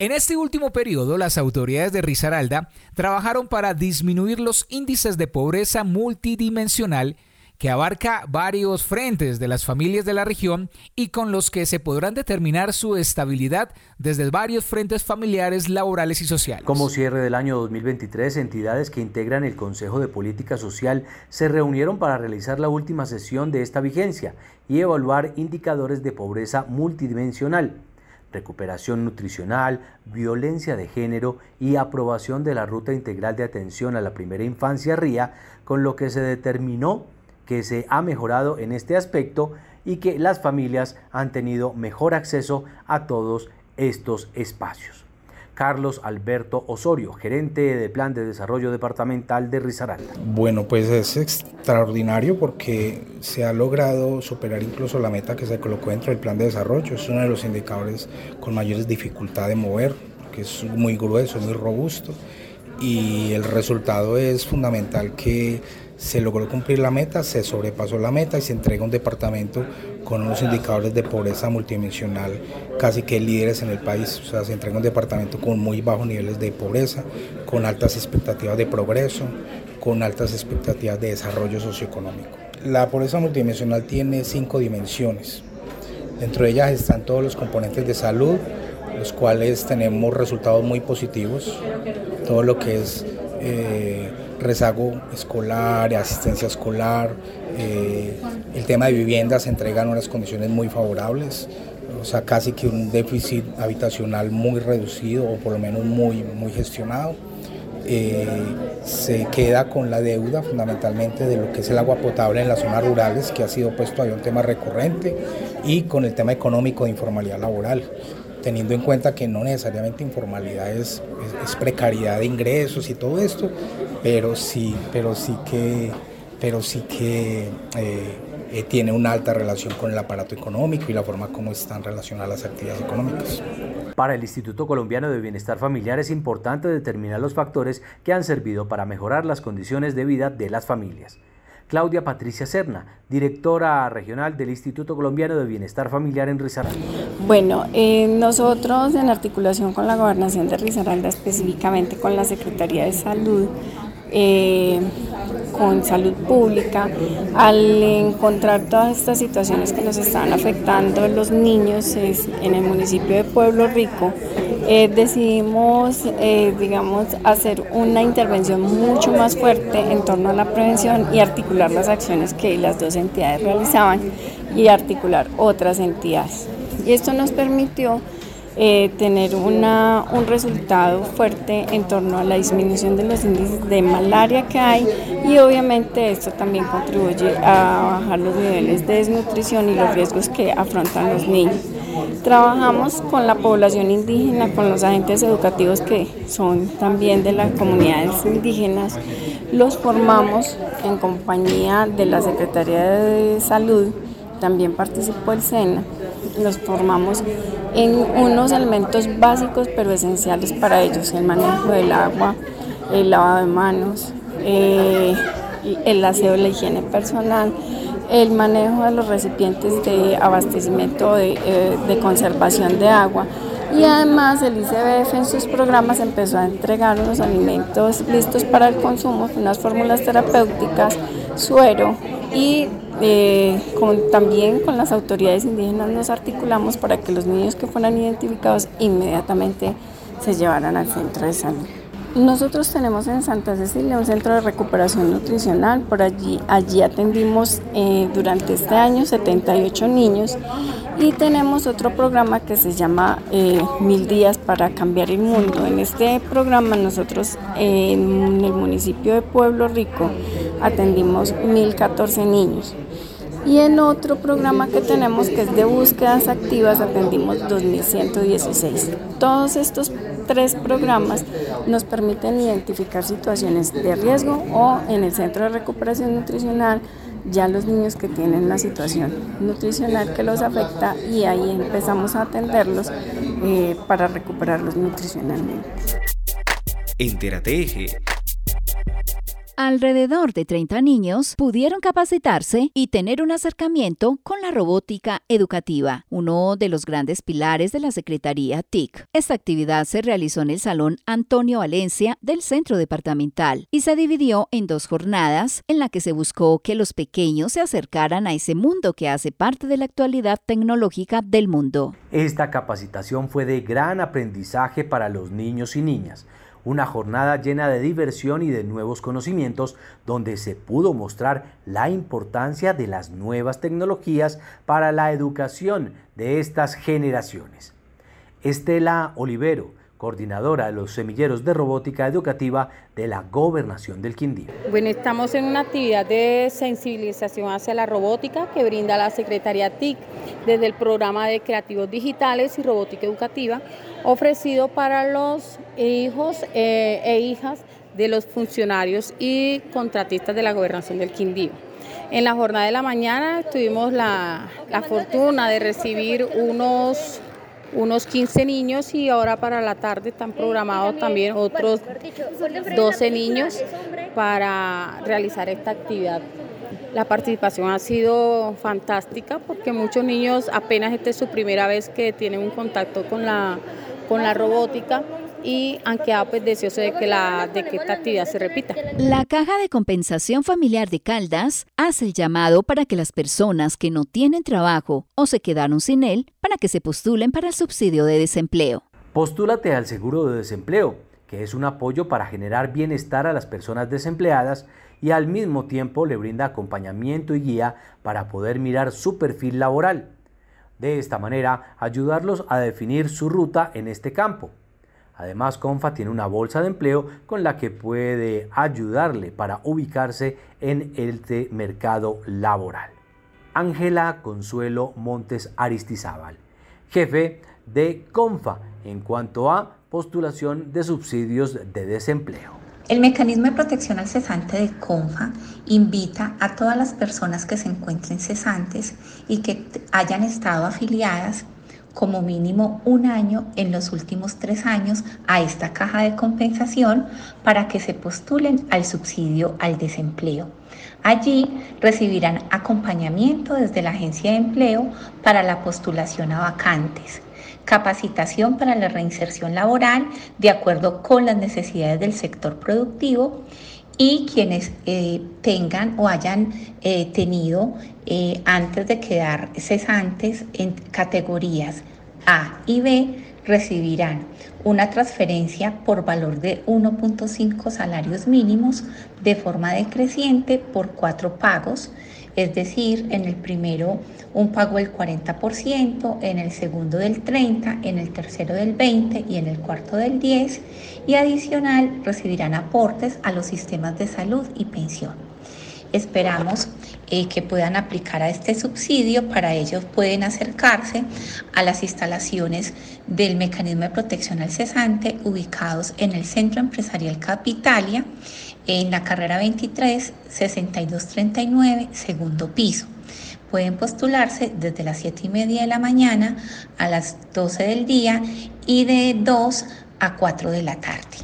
Speaker 1: En este último periodo, las autoridades de Risaralda trabajaron para disminuir los índices de pobreza multidimensional que abarca varios frentes de las familias de la región y con los que se podrán determinar su estabilidad desde varios frentes familiares, laborales y sociales.
Speaker 4: Como cierre del año 2023, entidades que integran el Consejo de Política Social se reunieron para realizar la última sesión de esta vigencia y evaluar indicadores de pobreza multidimensional recuperación nutricional, violencia de género y aprobación de la Ruta Integral de Atención a la Primera Infancia RIA, con lo que se determinó que se ha mejorado en este aspecto y que las familias han tenido mejor acceso a todos estos espacios. Carlos Alberto Osorio, gerente de Plan de Desarrollo Departamental de Risaralda.
Speaker 13: Bueno, pues es extraordinario porque se ha logrado superar incluso la meta que se colocó dentro del Plan de Desarrollo. Es uno de los indicadores con mayores dificultades de mover, que es muy grueso, muy robusto y el resultado es fundamental que se logró cumplir la meta, se sobrepasó la meta y se entrega un departamento con unos indicadores de pobreza multidimensional casi que líderes en el país. O sea, se entrega un departamento con muy bajos niveles de pobreza, con altas expectativas de progreso, con altas expectativas de desarrollo socioeconómico. La pobreza multidimensional tiene cinco dimensiones. Dentro de ellas están todos los componentes de salud, los cuales tenemos resultados muy positivos. Todo lo que es eh, rezago escolar, asistencia escolar, eh, el tema de viviendas se entregan unas condiciones muy favorables, o sea, casi que un déficit habitacional muy reducido o por lo menos muy, muy gestionado. Eh, se queda con la deuda fundamentalmente de lo que es el agua potable en las zonas rurales, que ha sido puesto ahí un tema recurrente, y con el tema económico de informalidad laboral teniendo en cuenta que no necesariamente informalidad es, precariedad de ingresos y todo esto, pero sí, pero sí que, pero sí que eh, eh, tiene una alta relación con el aparato económico y la forma como están relacionadas las actividades económicas.
Speaker 4: Para el Instituto Colombiano de Bienestar Familiar es importante determinar los factores que han servido para mejorar las condiciones de vida de las familias. Claudia Patricia Serna, directora regional del Instituto Colombiano de Bienestar Familiar en Risaralda.
Speaker 14: Bueno, eh, nosotros en articulación con la gobernación de Risaralda, específicamente con la Secretaría de Salud, eh, con salud pública, al encontrar todas estas situaciones que nos están afectando los niños en el municipio de Pueblo Rico, eh, decidimos, eh, digamos, hacer una intervención mucho más fuerte en torno a la prevención y articular las acciones que las dos entidades realizaban y articular otras entidades. Y esto nos permitió eh, tener una, un resultado fuerte en torno a la disminución de los índices de malaria que hay y obviamente esto también contribuye a bajar los niveles de desnutrición y los riesgos que afrontan los niños. Trabajamos con la población indígena, con los agentes educativos que son también de las comunidades indígenas. Los formamos en compañía de la Secretaría de Salud, también participó el SENA. Los formamos en unos elementos básicos pero esenciales para ellos, el manejo del agua, el lavado de manos, eh, el aseo de la higiene personal, el manejo de los recipientes de abastecimiento de, eh, de conservación de agua. Y además el ICBF en sus programas empezó a entregar unos alimentos listos para el consumo, unas fórmulas terapéuticas, suero y eh, también con las autoridades indígenas nos articulamos para que los niños que fueran identificados inmediatamente se llevaran al centro de salud. Nosotros tenemos en Santa Cecilia un centro de recuperación nutricional, por allí, allí atendimos eh, durante este año 78 niños y tenemos otro programa que se llama eh, Mil Días para Cambiar el Mundo. En este programa nosotros en el municipio de Pueblo Rico atendimos 1014 niños. Y en otro programa que tenemos que es de búsquedas activas atendimos 2116. Todos estos tres programas nos permiten identificar situaciones de riesgo o en el centro de recuperación nutricional ya los niños que tienen la situación nutricional que los afecta y ahí empezamos a atenderlos eh, para recuperarlos nutricionalmente.
Speaker 3: Entérate
Speaker 2: Alrededor de 30 niños pudieron capacitarse y tener un acercamiento con la robótica educativa, uno de los grandes pilares de la Secretaría TIC. Esta actividad se realizó en el Salón Antonio Valencia del Centro Departamental y se dividió en dos jornadas en la que se buscó que los pequeños se acercaran a ese mundo que hace parte de la actualidad tecnológica del mundo.
Speaker 4: Esta capacitación fue de gran aprendizaje para los niños y niñas una jornada llena de diversión y de nuevos conocimientos donde se pudo mostrar la importancia de las nuevas tecnologías para la educación de estas generaciones. Estela Olivero, coordinadora de los semilleros de robótica educativa de la Gobernación del Quindío.
Speaker 15: Bueno, estamos en una actividad de sensibilización hacia la robótica que brinda la Secretaría TIC desde el programa de creativos digitales y robótica educativa ofrecido para los hijos eh, e hijas de los funcionarios y contratistas de la Gobernación del Quindío. En la jornada de la mañana tuvimos la, la fortuna de recibir unos unos 15 niños y ahora para la tarde están programados también otros 12 niños para realizar esta actividad. La participación ha sido fantástica porque muchos niños apenas esta es su primera vez que tienen un contacto con la, con la robótica y han quedado pues deseosos de que, la, de que esta actividad se repita.
Speaker 2: La Caja de Compensación Familiar de Caldas hace el llamado para que las personas que no tienen trabajo o se quedaron sin él, para que se postulen para el subsidio de desempleo.
Speaker 4: Postúlate al seguro de desempleo, que es un apoyo para generar bienestar a las personas desempleadas y al mismo tiempo le brinda acompañamiento y guía para poder mirar su perfil laboral. De esta manera, ayudarlos a definir su ruta en este campo. Además, Confa tiene una bolsa de empleo con la que puede ayudarle para ubicarse en este mercado laboral. Ángela Consuelo Montes Aristizábal, jefe de Confa en cuanto a postulación de subsidios de desempleo.
Speaker 16: El mecanismo de protección al cesante de CONFA invita a todas las personas que se encuentren cesantes y que hayan estado afiliadas como mínimo un año en los últimos tres años a esta caja de compensación para que se postulen al subsidio al desempleo. Allí recibirán acompañamiento desde la agencia de empleo para la postulación a vacantes, capacitación para la reinserción laboral de acuerdo con las necesidades del sector productivo y quienes eh, tengan o hayan eh, tenido eh, antes de quedar cesantes en categorías A y B recibirán una transferencia por valor de 1.5 salarios mínimos de forma decreciente por cuatro pagos, es decir, en el primero un pago del 40%, en el segundo del 30%, en el tercero del 20% y en el cuarto del 10% y adicional recibirán aportes a los sistemas de salud y pensión. Esperamos eh, que puedan aplicar a este subsidio. Para ello pueden acercarse a las instalaciones del mecanismo de protección al cesante ubicados en el Centro Empresarial Capitalia, en la carrera 23 6239, segundo piso. Pueden postularse desde las 7 y media de la mañana a las 12 del día y de 2 a 4 de la tarde.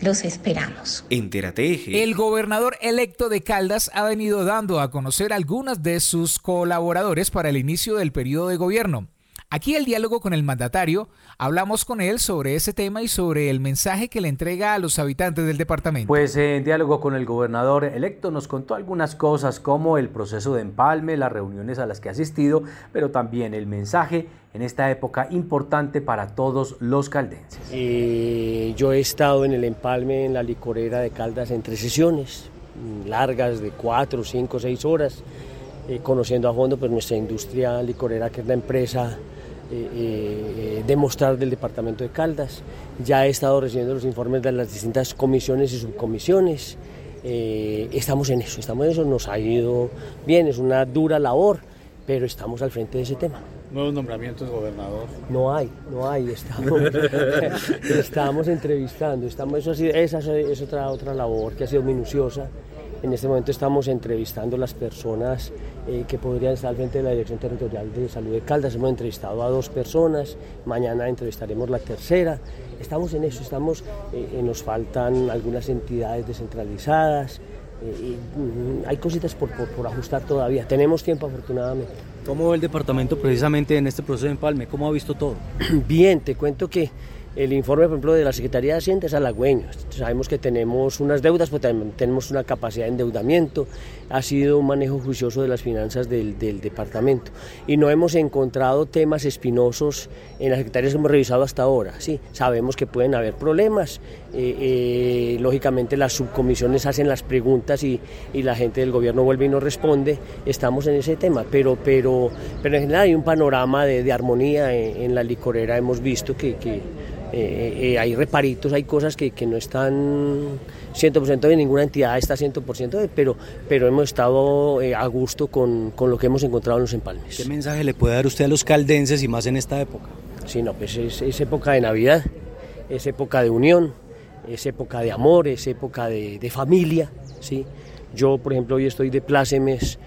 Speaker 16: Los esperamos.
Speaker 1: El gobernador electo de Caldas ha venido dando a conocer algunas de sus colaboradores para el inicio del periodo de gobierno. Aquí el diálogo con el mandatario, hablamos con él sobre ese tema y sobre el mensaje que le entrega a los habitantes del departamento.
Speaker 4: Pues en diálogo con el gobernador electo nos contó algunas cosas como el proceso de empalme, las reuniones a las que ha asistido, pero también el mensaje en esta época importante para todos los caldenses.
Speaker 17: Eh, yo he estado en el empalme en la licorera de Caldas en tres sesiones, largas de cuatro, cinco, seis horas, eh, conociendo a fondo pues, nuestra industria licorera, que es la empresa eh, eh, demostrar del departamento de Caldas. Ya he estado recibiendo los informes de las distintas comisiones y subcomisiones. Eh, estamos en eso, estamos en eso, nos ha ido bien, es una dura labor, pero estamos al frente de ese tema.
Speaker 18: ¿Nuevos nombramientos, gobernador?
Speaker 17: No hay, no hay, estamos, <laughs> estamos entrevistando, estamos, eso esa es otra, otra labor que ha sido minuciosa. En este momento estamos entrevistando las personas eh, que podrían estar al frente de la Dirección Territorial de Salud de Caldas. Hemos entrevistado a dos personas, mañana entrevistaremos la tercera. Estamos en eso, estamos, eh, eh, nos faltan algunas entidades descentralizadas. Mm, hay cositas por, por, por, ajustar todavía. Tenemos tiempo afortunadamente.
Speaker 4: ¿Cómo ve el departamento precisamente en este proceso de empalme? ¿Cómo ha visto todo? <clears throat>
Speaker 17: Bien, te cuento que el informe, por ejemplo, de la Secretaría de Hacienda es halagüeño. Sabemos que tenemos unas deudas, pero también tenemos una capacidad de endeudamiento. Ha sido un manejo juicioso de las finanzas del, departamento. Y no hemos encontrado temas espinosos en las secretarías que hemos revisado hasta ahora. Sí, sabemos que pueden haber problemas. Eh, eh, lógicamente las subcomisiones hacen las preguntas y, la gente del gobierno vuelve y nos responde. Estamos en ese tema, pero, pero, pero en general hay un panorama de, armonía en, la licorera. Hemos visto que eh, eh, hay reparitos, hay cosas que, que no están 100% de ninguna entidad está 100%, pero, pero hemos estado eh, a gusto con, con, lo que hemos encontrado en los empalmes.
Speaker 4: ¿Qué mensaje le puede dar usted a los caldenses y más en esta época?
Speaker 17: Sí, no, pues es, es época de Navidad, es época de unión, es época de amor, es época de, de familia, ¿sí? Yo, por ejemplo, hoy estoy de plácemes,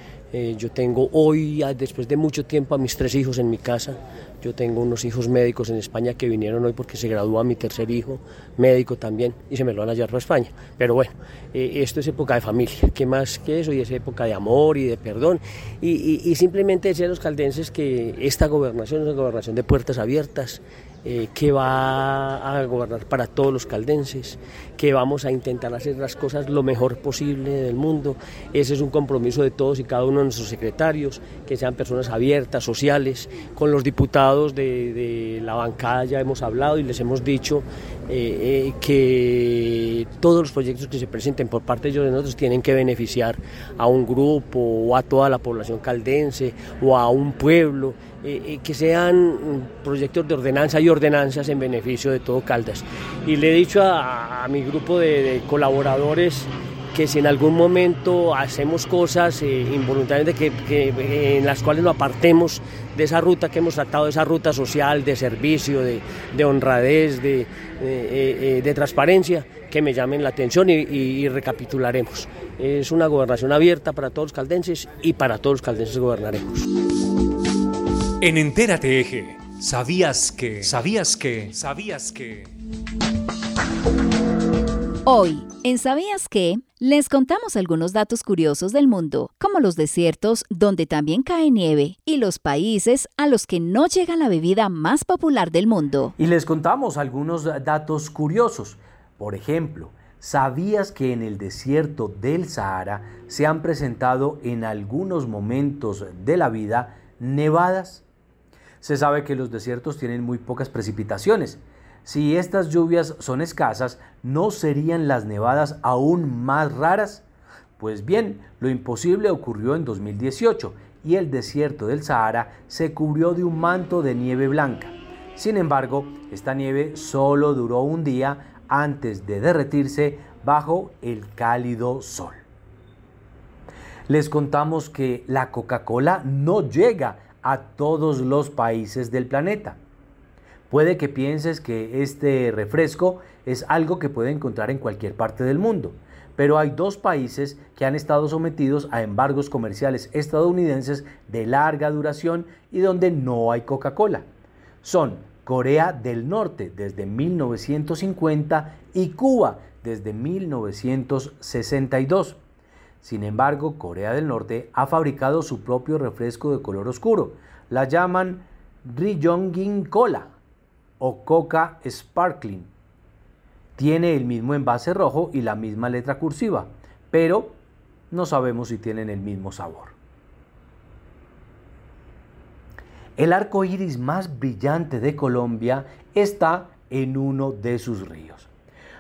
Speaker 17: yo tengo hoy, después de mucho tiempo, a mis tres hijos en mi casa, yo tengo unos hijos médicos en España que vinieron hoy porque se gradúa mi tercer hijo, médico también, y se me lo van a llevar a España. Pero bueno, eh, esto es época de familia, ¿qué más que eso? Y es época de amor y de perdón. Y, simplemente decir a los caldenses que esta gobernación es una gobernación de puertas abiertas, eh, que va a gobernar para todos los caldenses, que vamos a intentar hacer las cosas lo mejor posible del mundo. Ese es un compromiso de todos y cada uno de nuestros secretarios, que sean personas abiertas, sociales. Con los diputados de, la bancada ya hemos hablado y les hemos dicho eh, eh, que todos los proyectos que se presenten por parte de ellos de nosotros tienen que beneficiar a un grupo o a toda la población caldense o a un pueblo eh, eh, que sean proyectos de ordenanza y ordenanzas en beneficio de todo Caldas. Y le he dicho a, mi grupo de, colaboradores que si en algún momento hacemos cosas eh, involuntariamente que, en las cuales nos apartemos de esa ruta que hemos tratado, de esa ruta social, de servicio, de, honradez, de, de, transparencia, que me llamen la atención y, y, recapitularemos. Es una gobernación abierta para todos los caldenses y para todos los caldenses gobernaremos.
Speaker 3: En Entérate Eje ¿Sabías que? ¿Sabías que? ¿Sabías que?
Speaker 2: Hoy, en ¿Sabías qué? Les contamos algunos datos curiosos del mundo, como los desiertos donde también cae nieve y los países a los que no llega la bebida más popular del mundo.
Speaker 4: Y les contamos algunos datos curiosos. Por ejemplo, ¿sabías que en el desierto del Sahara se han presentado en algunos momentos de la vida nevadas? Se sabe que los desiertos tienen muy pocas precipitaciones. Si estas lluvias son escasas, ¿no serían las nevadas aún más raras? Pues bien, lo imposible ocurrió en 2018 y el desierto del Sahara se cubrió de un manto de nieve blanca. Sin embargo, esta nieve solo duró un día antes de derretirse bajo el cálido sol. Les contamos que la Coca-Cola no llega a todos los países del planeta. Puede que pienses que este refresco es algo que puede encontrar en cualquier parte del mundo, pero hay dos países que han estado sometidos a embargos comerciales estadounidenses de larga duración y donde no hay Coca-Cola. Son Corea del Norte desde 1950 y Cuba desde 1962. Sin embargo, Corea del Norte ha fabricado su propio refresco de color oscuro. La llaman Ryongin Cola o Coca Sparkling. Tiene el mismo envase rojo y la misma letra cursiva, pero no sabemos si tienen el mismo sabor. El arco iris más brillante de Colombia está en uno de sus ríos.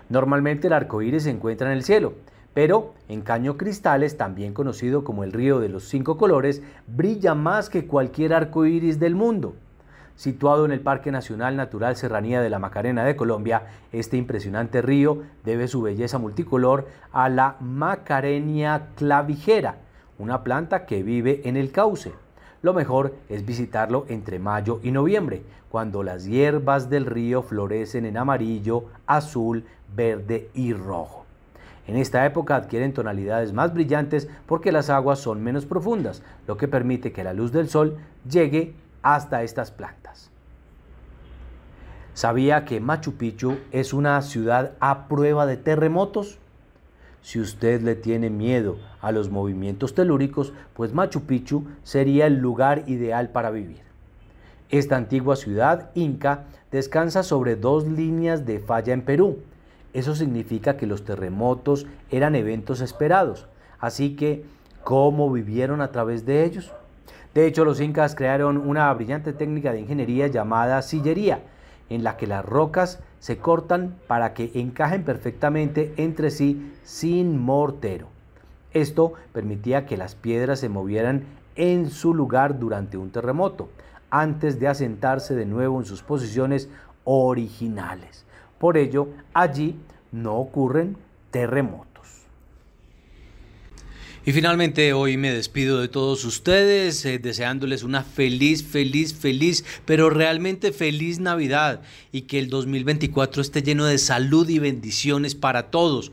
Speaker 4: Normalmente el arco iris se encuentra en el cielo, pero en Caño Cristales, también conocido como el río de los cinco colores, brilla más que cualquier arco iris del mundo. Situado en el Parque Nacional Natural Serranía de la Macarena de Colombia, este impresionante río debe su belleza multicolor a la Macarenia clavijera, una planta que vive en el cauce. Lo mejor es visitarlo entre mayo y noviembre, cuando las hierbas del río florecen en amarillo, azul, verde y rojo. En esta época adquieren tonalidades más brillantes porque las aguas son menos profundas, lo que permite que la luz del sol llegue hasta estas plantas. ¿Sabía que Machu Picchu es una ciudad a prueba de terremotos? Si usted le tiene miedo a los movimientos telúricos, pues Machu Picchu sería el lugar ideal para vivir. Esta antigua ciudad inca descansa sobre dos líneas de falla en Perú, eso significa que los terremotos eran eventos esperados. Así que, ¿cómo vivieron a través de ellos? De hecho, los incas crearon una brillante técnica de ingeniería llamada sillería, en la que las rocas se cortan para que encajen perfectamente entre sí sin mortero. Esto permitía que las piedras se movieran en su lugar durante un terremoto, antes de asentarse de nuevo en sus posiciones originales. Por ello, allí no ocurren terremotos. Y finalmente hoy me despido de todos ustedes eh, deseándoles una feliz, feliz, feliz, pero realmente feliz Navidad y que el 2024 esté lleno de salud y bendiciones para todos.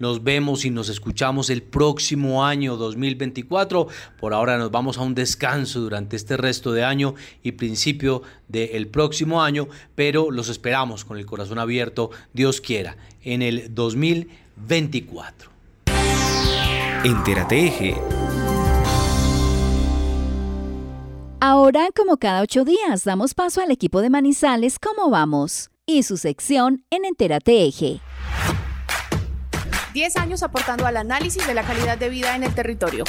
Speaker 4: Nos vemos y nos escuchamos el próximo año 2024. Por ahora nos vamos a un descanso durante este resto de año y principio del próximo año, pero los esperamos con el corazón abierto, Dios quiera, en el 2024.
Speaker 3: Entérate Eje.
Speaker 2: Ahora, como cada ocho días, damos paso al equipo de Manizales ¿Cómo vamos? y su sección en Entérate Eje.
Speaker 19: 10 años aportando al análisis de la calidad de vida en el territorio.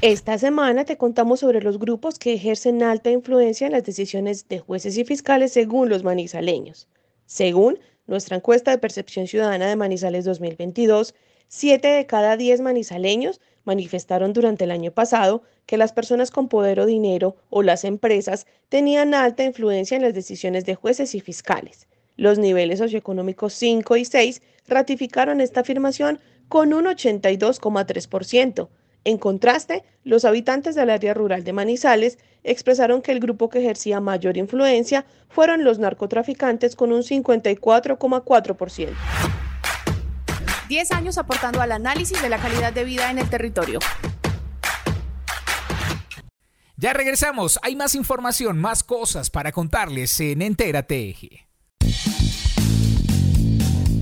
Speaker 19: Esta semana te contamos sobre los grupos que ejercen alta influencia en las decisiones de jueces y fiscales según los manizaleños. Según nuestra encuesta de percepción ciudadana de Manizales 2022, 7 de cada 10 manizaleños manifestaron durante el año pasado que las personas con poder o dinero o las empresas tenían alta influencia en las decisiones de jueces y fiscales. Los niveles socioeconómicos 5 y 6 ratificaron esta afirmación con un 82,3%. En contraste, los habitantes del área rural de Manizales expresaron que el grupo que ejercía mayor influencia fueron los narcotraficantes con un 54,4%. 10 años aportando al análisis de la calidad de vida en el territorio.
Speaker 1: Ya regresamos, hay más información, más cosas para contarles en Entérate.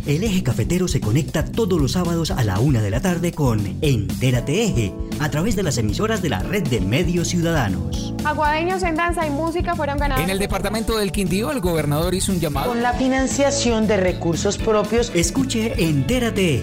Speaker 20: El eje cafetero se conecta todos los sábados a la una de la tarde con Entérate Eje, a través de las emisoras de la red de medios ciudadanos.
Speaker 21: Aguadeños en danza y música fueron ganados.
Speaker 1: En el departamento del Quindío, el gobernador hizo un llamado.
Speaker 22: Con la financiación de recursos propios.
Speaker 20: Escuche Entérate Eje,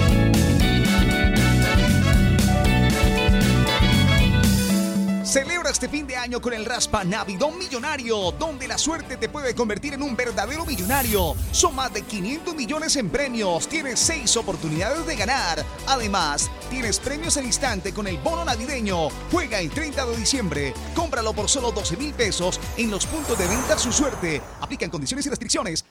Speaker 23: Celebra este fin de año con el Raspa Navidón Millonario, donde la suerte te puede convertir en un verdadero millonario. Son más de 500 millones en premios, tienes 6 oportunidades de ganar. Además, tienes premios en instante con el bono navideño. Juega el 30 de diciembre, cómpralo por solo 12 mil pesos en los puntos de venta Su Suerte. Aplican condiciones y restricciones.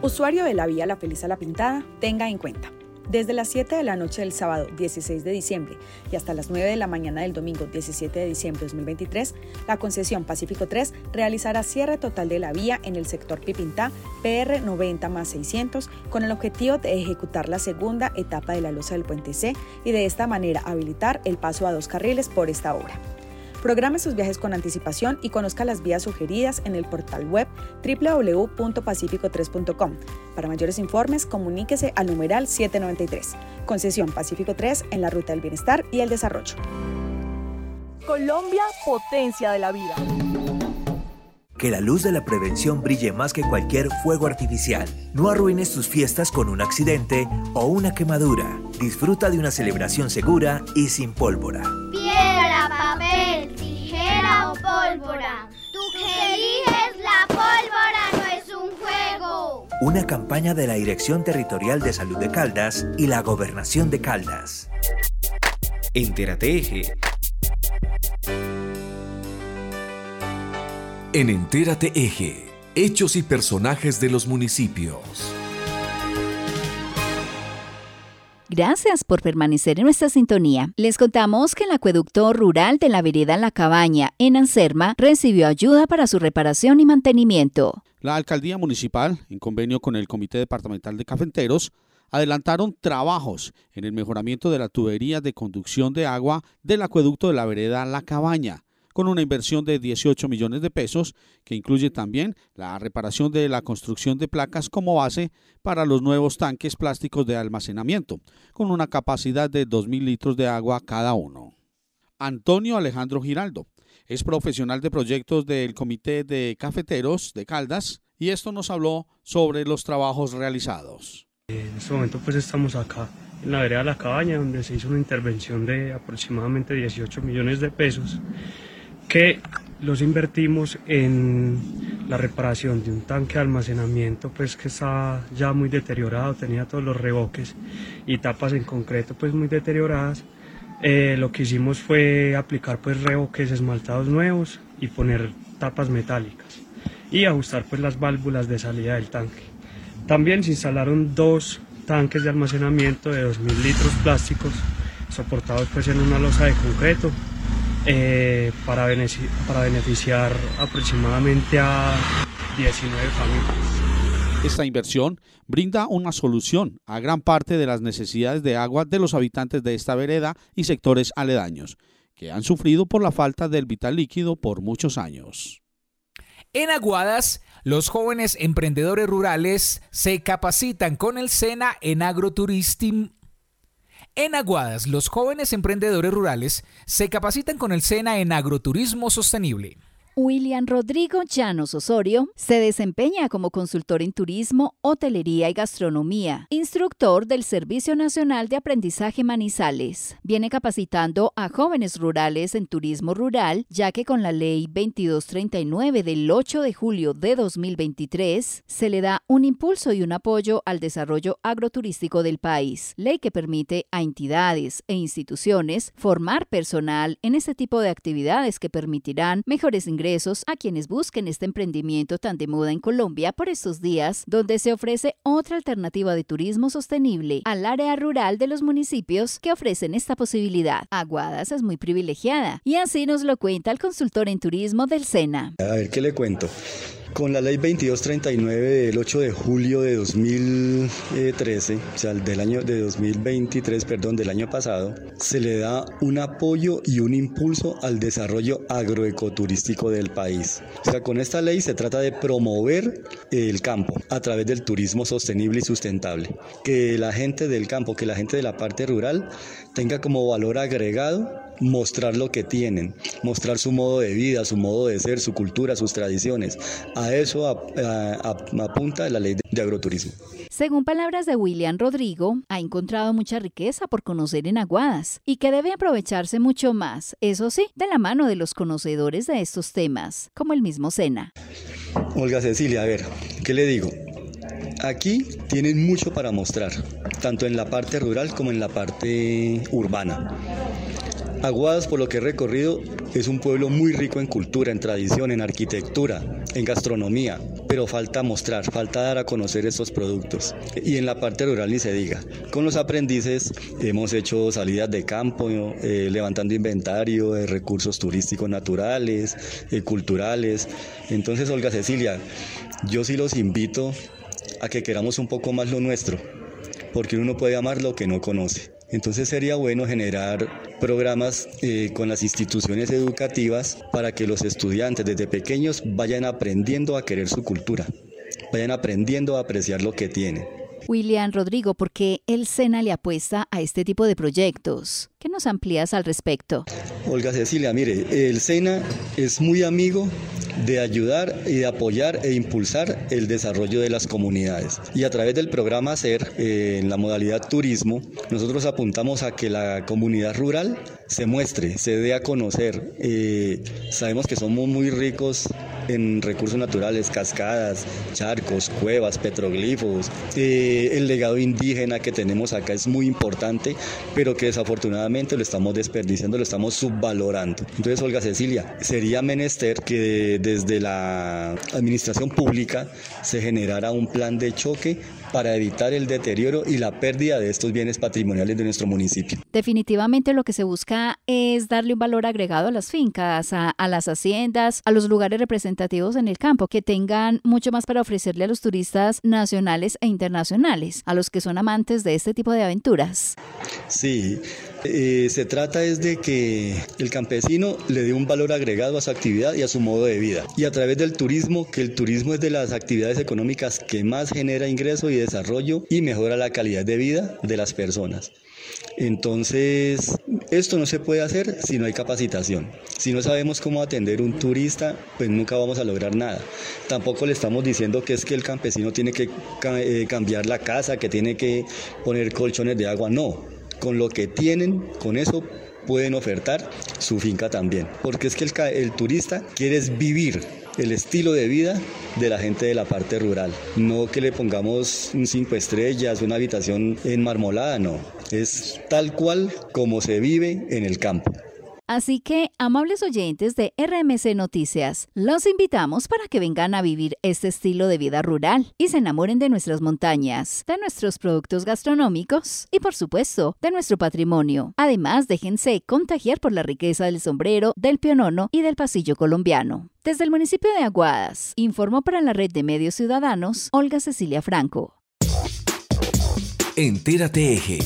Speaker 24: Usuario de la vía La Feliz a la Pintada, tenga en cuenta. Desde las 7 de la noche del sábado 16 de diciembre y hasta las 9 de la mañana del domingo 17 de diciembre de 2023, la concesión Pacífico 3 realizará cierre total de la vía en el sector Pipintá PR 90 más 600 con el objetivo de ejecutar la segunda etapa de la losa del puente C y de esta manera habilitar el paso a dos carriles por esta obra. Programe sus viajes con anticipación y conozca las vías sugeridas en el portal web www.pacifico3.com. Para mayores informes, comuníquese al numeral 793. Concesión Pacífico 3 en la Ruta del Bienestar y el Desarrollo.
Speaker 25: Colombia, potencia de la vida.
Speaker 26: Que la luz de la prevención brille más que cualquier fuego artificial. No arruines tus fiestas con un accidente o una quemadura. Disfruta de una celebración segura y sin pólvora.
Speaker 27: Piedra, papel, tijera o pólvora. Tú que eliges la pólvora no es un juego.
Speaker 26: Una campaña de la Dirección Territorial de Salud de Caldas y la Gobernación de Caldas.
Speaker 3: Entérate Eje. En Entérate Eje, hechos y personajes de los municipios.
Speaker 2: Gracias por permanecer en nuestra sintonía. Les contamos que el acueducto rural de la vereda La Cabaña, en Anserma, recibió ayuda para su reparación y mantenimiento.
Speaker 28: La alcaldía municipal, en convenio con el Comité Departamental de Cafeteros, adelantaron trabajos en el mejoramiento de la tubería de conducción de agua del acueducto de la vereda La Cabaña con una inversión de 18 millones de pesos, que incluye también la reparación de la construcción de placas como base para los nuevos tanques plásticos de almacenamiento, con una capacidad de 2.000 litros de agua cada uno. Antonio Alejandro Giraldo es profesional de proyectos del Comité de Cafeteros de Caldas y esto nos habló sobre los trabajos realizados.
Speaker 29: En este momento pues estamos acá en la vereda de la cabaña donde se hizo una intervención de aproximadamente 18 millones de pesos que los invertimos en la reparación de un tanque de almacenamiento pues que está ya muy deteriorado, tenía todos los reboques y tapas en concreto pues muy deterioradas. Eh, lo que hicimos fue aplicar pues reboques esmaltados nuevos y poner tapas metálicas y ajustar pues las válvulas de salida del tanque. También se instalaron dos tanques de almacenamiento de 2.000 litros plásticos soportados pues en una losa de concreto eh, para, para beneficiar aproximadamente a 19 familias.
Speaker 28: Esta inversión brinda una solución a gran parte de las necesidades de agua de los habitantes de esta vereda y sectores aledaños, que han sufrido por la falta del vital líquido por muchos años.
Speaker 1: En Aguadas, los jóvenes emprendedores rurales se capacitan con el SENA en agroturismo en Aguadas, los jóvenes emprendedores rurales se capacitan con el SENA en agroturismo sostenible.
Speaker 2: William Rodrigo Llanos Osorio se desempeña como consultor en turismo, hotelería y gastronomía, instructor del Servicio Nacional de Aprendizaje Manizales. Viene capacitando a jóvenes rurales en turismo rural, ya que con la ley 2239 del 8 de julio de 2023 se le da un impulso y un apoyo al desarrollo agroturístico del país, ley que permite a entidades e instituciones formar personal en este tipo de actividades que permitirán mejores ingresos a quienes busquen este emprendimiento tan de moda en Colombia por estos días, donde se ofrece otra alternativa de turismo sostenible al área rural de los municipios que ofrecen esta posibilidad. Aguadas es muy privilegiada y así nos lo cuenta el consultor en turismo del SENA.
Speaker 30: A ver, ¿qué le cuento? Con la ley 2239 del 8 de julio de 2013, o sea, del año de 2023, perdón, del año pasado, se le da un apoyo y un impulso al desarrollo agroecoturístico del país. O sea, con esta ley se trata de promover el campo a través del turismo sostenible y sustentable. Que la gente del campo, que la gente de la parte rural tenga como valor agregado mostrar lo que tienen, mostrar su modo de vida, su modo de ser, su cultura, sus tradiciones. A eso apunta la ley de agroturismo.
Speaker 2: Según palabras de William Rodrigo, ha encontrado mucha riqueza por conocer en Aguadas y que debe aprovecharse mucho más, eso sí, de la mano de los conocedores de estos temas, como el mismo Sena.
Speaker 30: Olga Cecilia, a ver, ¿qué le digo? Aquí tienen mucho para mostrar, tanto en la parte rural como en la parte urbana. Aguadas, por lo que he recorrido, es un pueblo muy rico en cultura, en tradición, en arquitectura, en gastronomía, pero falta mostrar, falta dar a conocer estos productos. Y en la parte rural ni se diga. Con los aprendices hemos hecho salidas de campo, eh, levantando inventario de recursos turísticos naturales, eh, culturales. Entonces, Olga Cecilia, yo sí los invito a que queramos un poco más lo nuestro, porque uno puede amar lo que no conoce. Entonces sería bueno generar programas eh, con las instituciones educativas para que los estudiantes desde pequeños vayan aprendiendo a querer su cultura, vayan aprendiendo a apreciar lo que tienen.
Speaker 2: William Rodrigo, ¿por qué el SENA le apuesta a este tipo de proyectos? ¿Qué nos amplías al respecto?
Speaker 30: Olga Cecilia, mire, el SENA es muy amigo de ayudar y de apoyar e impulsar el desarrollo de las comunidades. Y a través del programa SER, eh, en la modalidad turismo, nosotros apuntamos a que la comunidad rural se muestre, se dé a conocer. Eh, sabemos que somos muy ricos en recursos naturales, cascadas, charcos, cuevas, petroglifos. Eh, el legado indígena que tenemos acá es muy importante, pero que desafortunadamente lo estamos desperdiciando, lo estamos subvalorando. Entonces, Olga Cecilia, sería menester que desde la administración pública se generara un plan de choque para evitar el deterioro y la pérdida de estos bienes patrimoniales de nuestro municipio.
Speaker 2: Definitivamente lo que se busca es darle un valor agregado a las fincas, a, las haciendas, a los lugares representativos en el campo, que tengan mucho más para ofrecerle a los turistas nacionales e internacionales, a los que son amantes de este tipo de aventuras.
Speaker 30: Sí, eh, se trata es de que el campesino le dé un valor agregado a su actividad y a su modo de vida. Y a través del turismo, que el turismo es de las actividades económicas que más genera ingreso y desarrollo y mejora la calidad de vida de las personas. Entonces, esto no se puede hacer si no hay capacitación. Si no sabemos cómo atender un turista, pues nunca vamos a lograr nada. Tampoco le estamos diciendo que es que el campesino tiene que eh, cambiar la casa, que tiene que poner colchones de agua. No, con lo que tienen, con eso pueden ofertar su finca también. Porque es que el, turista quiere vivir el estilo de vida de la gente de la parte rural. No que le pongamos un cinco estrellas, una habitación enmarmolada, no. Es tal cual como se vive en el campo.
Speaker 2: Así que, amables oyentes de RMC Noticias, los invitamos para que vengan a vivir este estilo de vida rural y se enamoren de nuestras montañas, de nuestros productos gastronómicos y, por supuesto, de nuestro patrimonio. Además, déjense contagiar por la riqueza del sombrero, del pionono y del pasillo colombiano. Desde el municipio de Aguadas, informó para la red de medios ciudadanos Olga Cecilia Franco.
Speaker 3: Entérate Eje.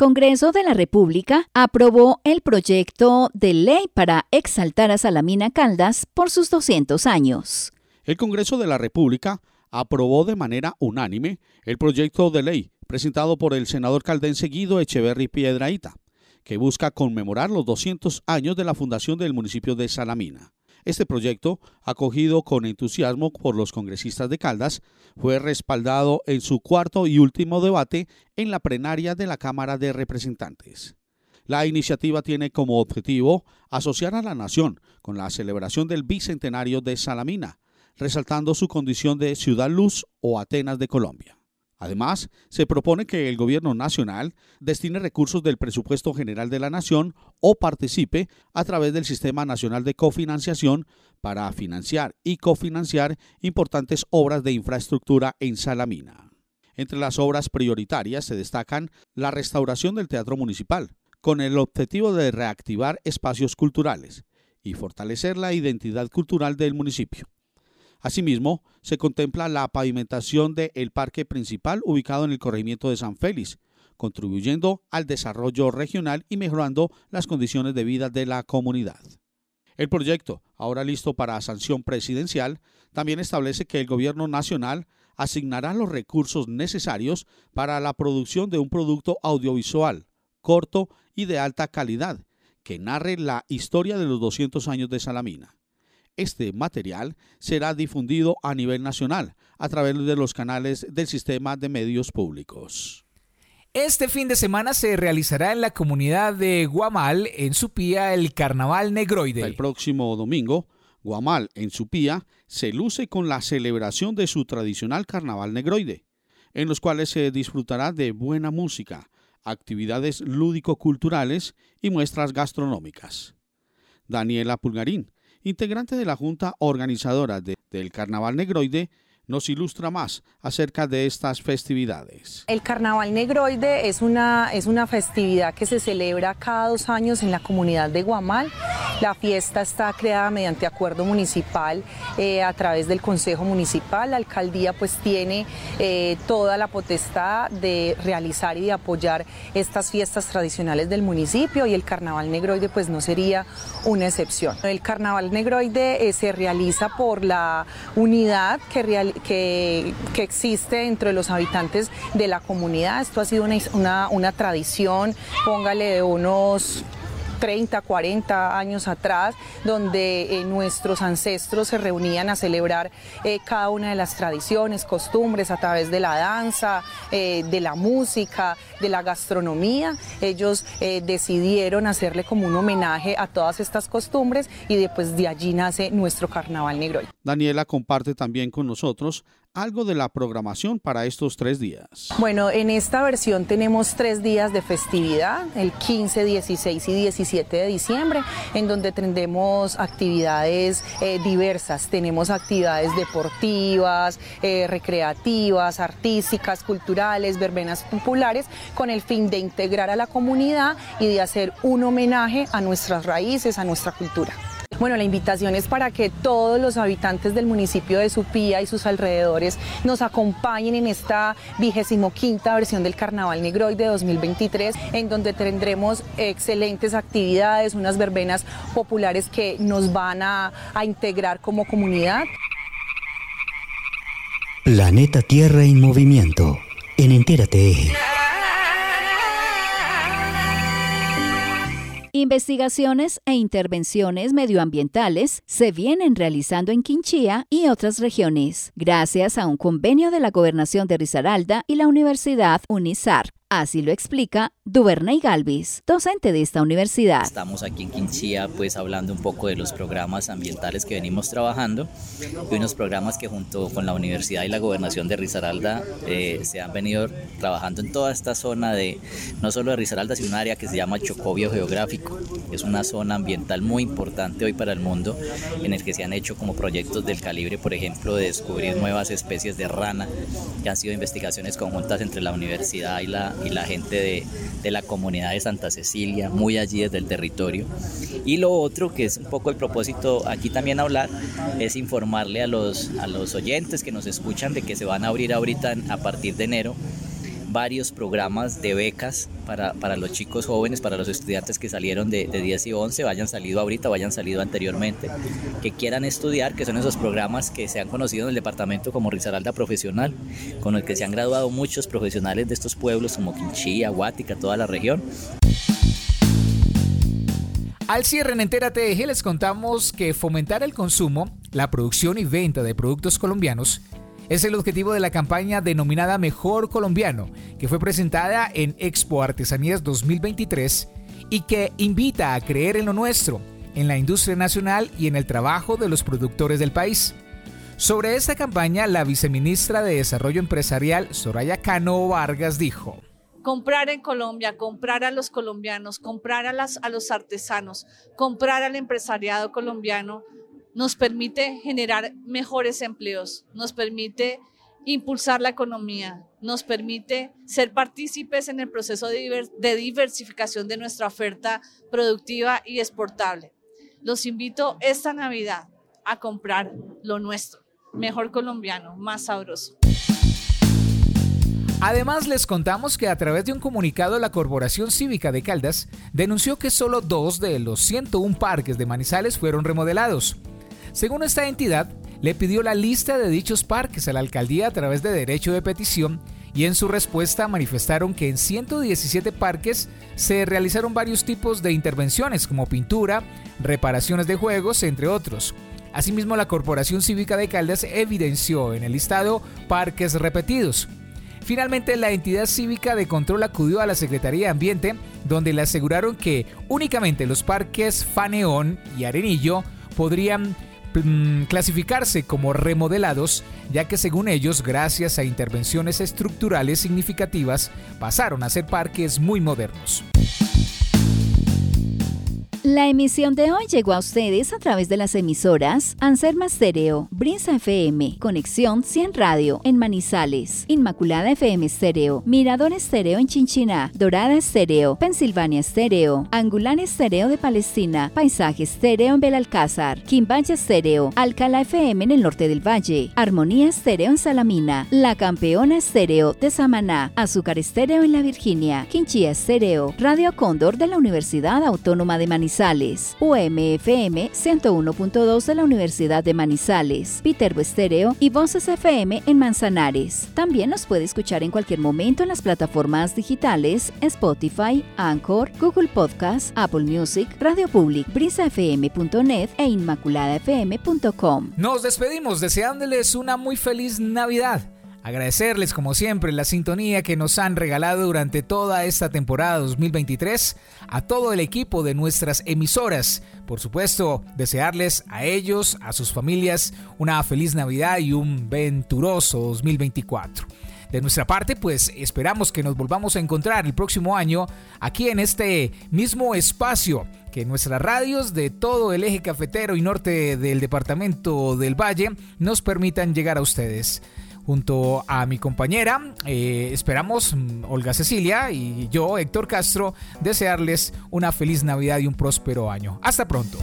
Speaker 2: Congreso de la República aprobó el proyecto de ley para exaltar a Salamina Caldas por sus 200 años.
Speaker 28: El Congreso de la República aprobó de manera unánime el proyecto de ley presentado por el senador caldense Guido Echeverry Piedraíta, que busca conmemorar los 200 años de la fundación del municipio de Salamina. Este proyecto, acogido con entusiasmo por los congresistas de Caldas, fue respaldado en su cuarto y último debate en la plenaria de la Cámara de Representantes. La iniciativa tiene como objetivo asociar a la nación con la celebración del bicentenario de Salamina, resaltando su condición de ciudad luz o Atenas de Colombia. Además, se propone que el gobierno nacional destine recursos del presupuesto general de la nación o participe a través del Sistema Nacional de Cofinanciación para financiar y cofinanciar importantes obras de infraestructura en Salamina. Entre las obras prioritarias se destacan la restauración del Teatro Municipal, con el objetivo de reactivar espacios culturales y fortalecer la identidad cultural del municipio. Asimismo, se contempla la pavimentación del parque principal ubicado en el corregimiento de San Félix, contribuyendo al desarrollo regional y mejorando las condiciones de vida de la comunidad. El proyecto, ahora listo para sanción presidencial, también establece que el gobierno nacional asignará los recursos necesarios para la producción de un producto audiovisual corto y de alta calidad que narre la historia de los 200 años de Salamina. Este material será difundido a nivel nacional a través de los canales del sistema de medios públicos.
Speaker 1: Este fin de semana se realizará en la comunidad de Guamal, en Supía, el Carnaval Negroide.
Speaker 28: El próximo domingo, Guamal, en Supía, se luce con la celebración de su tradicional Carnaval Negroide, en los cuales se disfrutará de buena música, actividades lúdico-culturales y muestras gastronómicas. Daniela Pulgarín, integrante de la Junta Organizadora del Carnaval Negroide, nos ilustra más acerca de estas festividades.
Speaker 31: El Carnaval Negroide es una, es una festividad que se celebra cada dos años en la comunidad de Guamal. La fiesta está creada mediante acuerdo municipal eh, a través del Consejo Municipal. La alcaldía pues tiene eh, toda la potestad de realizar y de apoyar estas fiestas tradicionales del municipio y el Carnaval Negroide pues no sería una excepción. El Carnaval Negroide eh, se realiza por la unidad que, real, que, existe entre los habitantes de la comunidad. Esto ha sido una, una tradición, póngale de unos 30, 40 años atrás, donde eh, nuestros ancestros se reunían a celebrar eh, cada una de las tradiciones, costumbres a través de la danza, eh, de la música, de la gastronomía. Ellos decidieron hacerle como un homenaje a todas estas costumbres y después de allí nace nuestro carnaval negro.
Speaker 28: Daniela comparte también con nosotros algo de la programación para estos tres días.
Speaker 31: Bueno, en esta versión tenemos tres días de festividad, el 15, 16 y 17 de diciembre, en donde tendremos actividades eh, diversas. Tenemos actividades deportivas, eh, recreativas, artísticas, culturales, verbenas populares, con el fin de integrar a la comunidad y de hacer un homenaje a nuestras raíces, a nuestra cultura. Bueno, la invitación es para que todos los habitantes del municipio de Supía y sus alrededores nos acompañen en esta vigésimo quinta versión del Carnaval Negroid de 2023, en donde tendremos excelentes actividades, unas verbenas populares que nos van a, a integrar como comunidad.
Speaker 20: Planeta Tierra en movimiento. En Entérate
Speaker 2: Investigaciones e intervenciones medioambientales se vienen realizando en Quinchía y otras regiones, gracias a un convenio de la Gobernación de Risaralda y la Universidad UNISAR. Así lo explica Duvernay Galvis, docente de esta universidad.
Speaker 32: Estamos aquí en Quinchía pues hablando un poco de los programas ambientales que venimos trabajando y unos programas que junto con la universidad y la gobernación de Risaralda eh, se han venido trabajando en toda esta zona de no solo de Risaralda sino un área que se llama Chocobio Geográfico. Es una zona ambiental muy importante hoy para el mundo en el que se han hecho como proyectos del calibre por ejemplo de descubrir nuevas especies de rana que han sido investigaciones conjuntas entre la universidad y la y la gente de, de, la comunidad de Santa Cecilia, muy allí desde el territorio. Y lo otro, que es un poco el propósito aquí también hablar, es informarle a los, a los oyentes que nos escuchan de que se van a abrir ahorita a partir de enero varios programas de becas para, para, los chicos jóvenes, para los estudiantes que salieron de, de 10 y 11, vayan salido ahorita, vayan salido anteriormente, que quieran estudiar, que son esos programas que se han conocido en el departamento como Risaralda Profesional, con el que se han graduado muchos profesionales de estos pueblos como Quinchía, Guática, toda la región.
Speaker 1: Al cierre en Entera TG les contamos que fomentar el consumo, la producción y venta de productos colombianos es el objetivo de la campaña denominada Mejor Colombiano, que fue presentada en Expo Artesanías 2023 y que invita a creer en lo nuestro, en la industria nacional y en el trabajo de los productores del país. Sobre esta campaña, la viceministra de Desarrollo Empresarial, Soraya Cano Vargas, dijo.
Speaker 33: Comprar en Colombia, comprar a los colombianos, comprar a, a los artesanos, comprar al empresariado colombiano nos permite generar mejores empleos, nos permite impulsar la economía, nos permite ser partícipes en el proceso de diversificación de nuestra oferta productiva y exportable. Los invito esta Navidad a comprar lo nuestro, mejor colombiano, más sabroso.
Speaker 1: Además, les contamos que a través de un comunicado la Corporación Cívica de Caldas denunció que solo dos de los 101 parques de Manizales fueron remodelados. Según esta entidad, le pidió la lista de dichos parques a la alcaldía a través de derecho de petición y en su respuesta manifestaron que en 117 parques se realizaron varios tipos de intervenciones como pintura, reparaciones de juegos, entre otros. Asimismo, la Corporación Cívica de Caldas evidenció en el listado parques repetidos. Finalmente, la entidad cívica de control acudió a la Secretaría de Ambiente, donde le aseguraron que únicamente los parques Faneón y Arenillo podrían clasificarse como remodelados, ya que según ellos, gracias a intervenciones estructurales significativas, pasaron a ser parques muy modernos.
Speaker 2: La emisión de hoy llegó a ustedes a través de las emisoras Anserma Stereo, Brisa FM, Conexión 100 Radio en Manizales, Inmaculada FM Stereo, Mirador Stereo en Chinchiná, Dorada Stereo, Pensilvania Stereo, Angular Stereo de Palestina, Paisaje Stereo en Belalcázar, Quimbaya Stereo, Alcala FM en el norte del valle, Armonía Stereo en Salamina, La Campeona Stereo de Samaná, Azúcar Stereo en La Virginia, Quinchía Stereo, Radio Cóndor de la Universidad Autónoma de Manizales, Manizales, UMFM 101.2 de la Universidad de Manizales, Viterbo Estéreo y Voces FM en Manzanares. También nos puede escuchar en cualquier momento en las plataformas digitales Spotify, Anchor, Google Podcast, Apple Music, Radio Public, brisafm.net e inmaculadafm.com.
Speaker 1: Nos despedimos deseándoles una muy feliz Navidad. Agradecerles como siempre la sintonía que nos han regalado durante toda esta temporada 2023 a todo el equipo de nuestras emisoras. Por supuesto, desearles a ellos, a sus familias, una feliz Navidad y un venturoso 2024. De nuestra parte, pues esperamos que nos volvamos a encontrar el próximo año aquí en este mismo espacio que nuestras radios de todo el eje cafetero y norte del departamento del Valle nos permitan llegar a ustedes junto a mi compañera. Eh, esperamos, mm, Olga Cecilia y yo, Héctor Castro, desearles una feliz Navidad y un próspero año. Hasta pronto.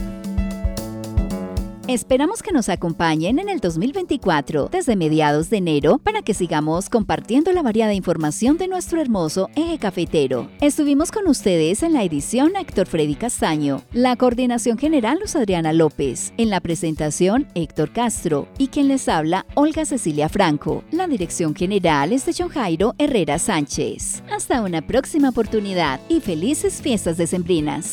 Speaker 2: Esperamos que nos acompañen en el 2024 desde mediados de enero para que sigamos compartiendo la variada información de nuestro hermoso eje cafetero. Estuvimos con ustedes en la edición Héctor Freddy Castaño, la coordinación general Luz Adriana López, en la presentación Héctor Castro y quien les habla Olga Cecilia Franco. La dirección general es de John Jairo Herrera Sánchez. Hasta una próxima oportunidad y felices fiestas decembrinas.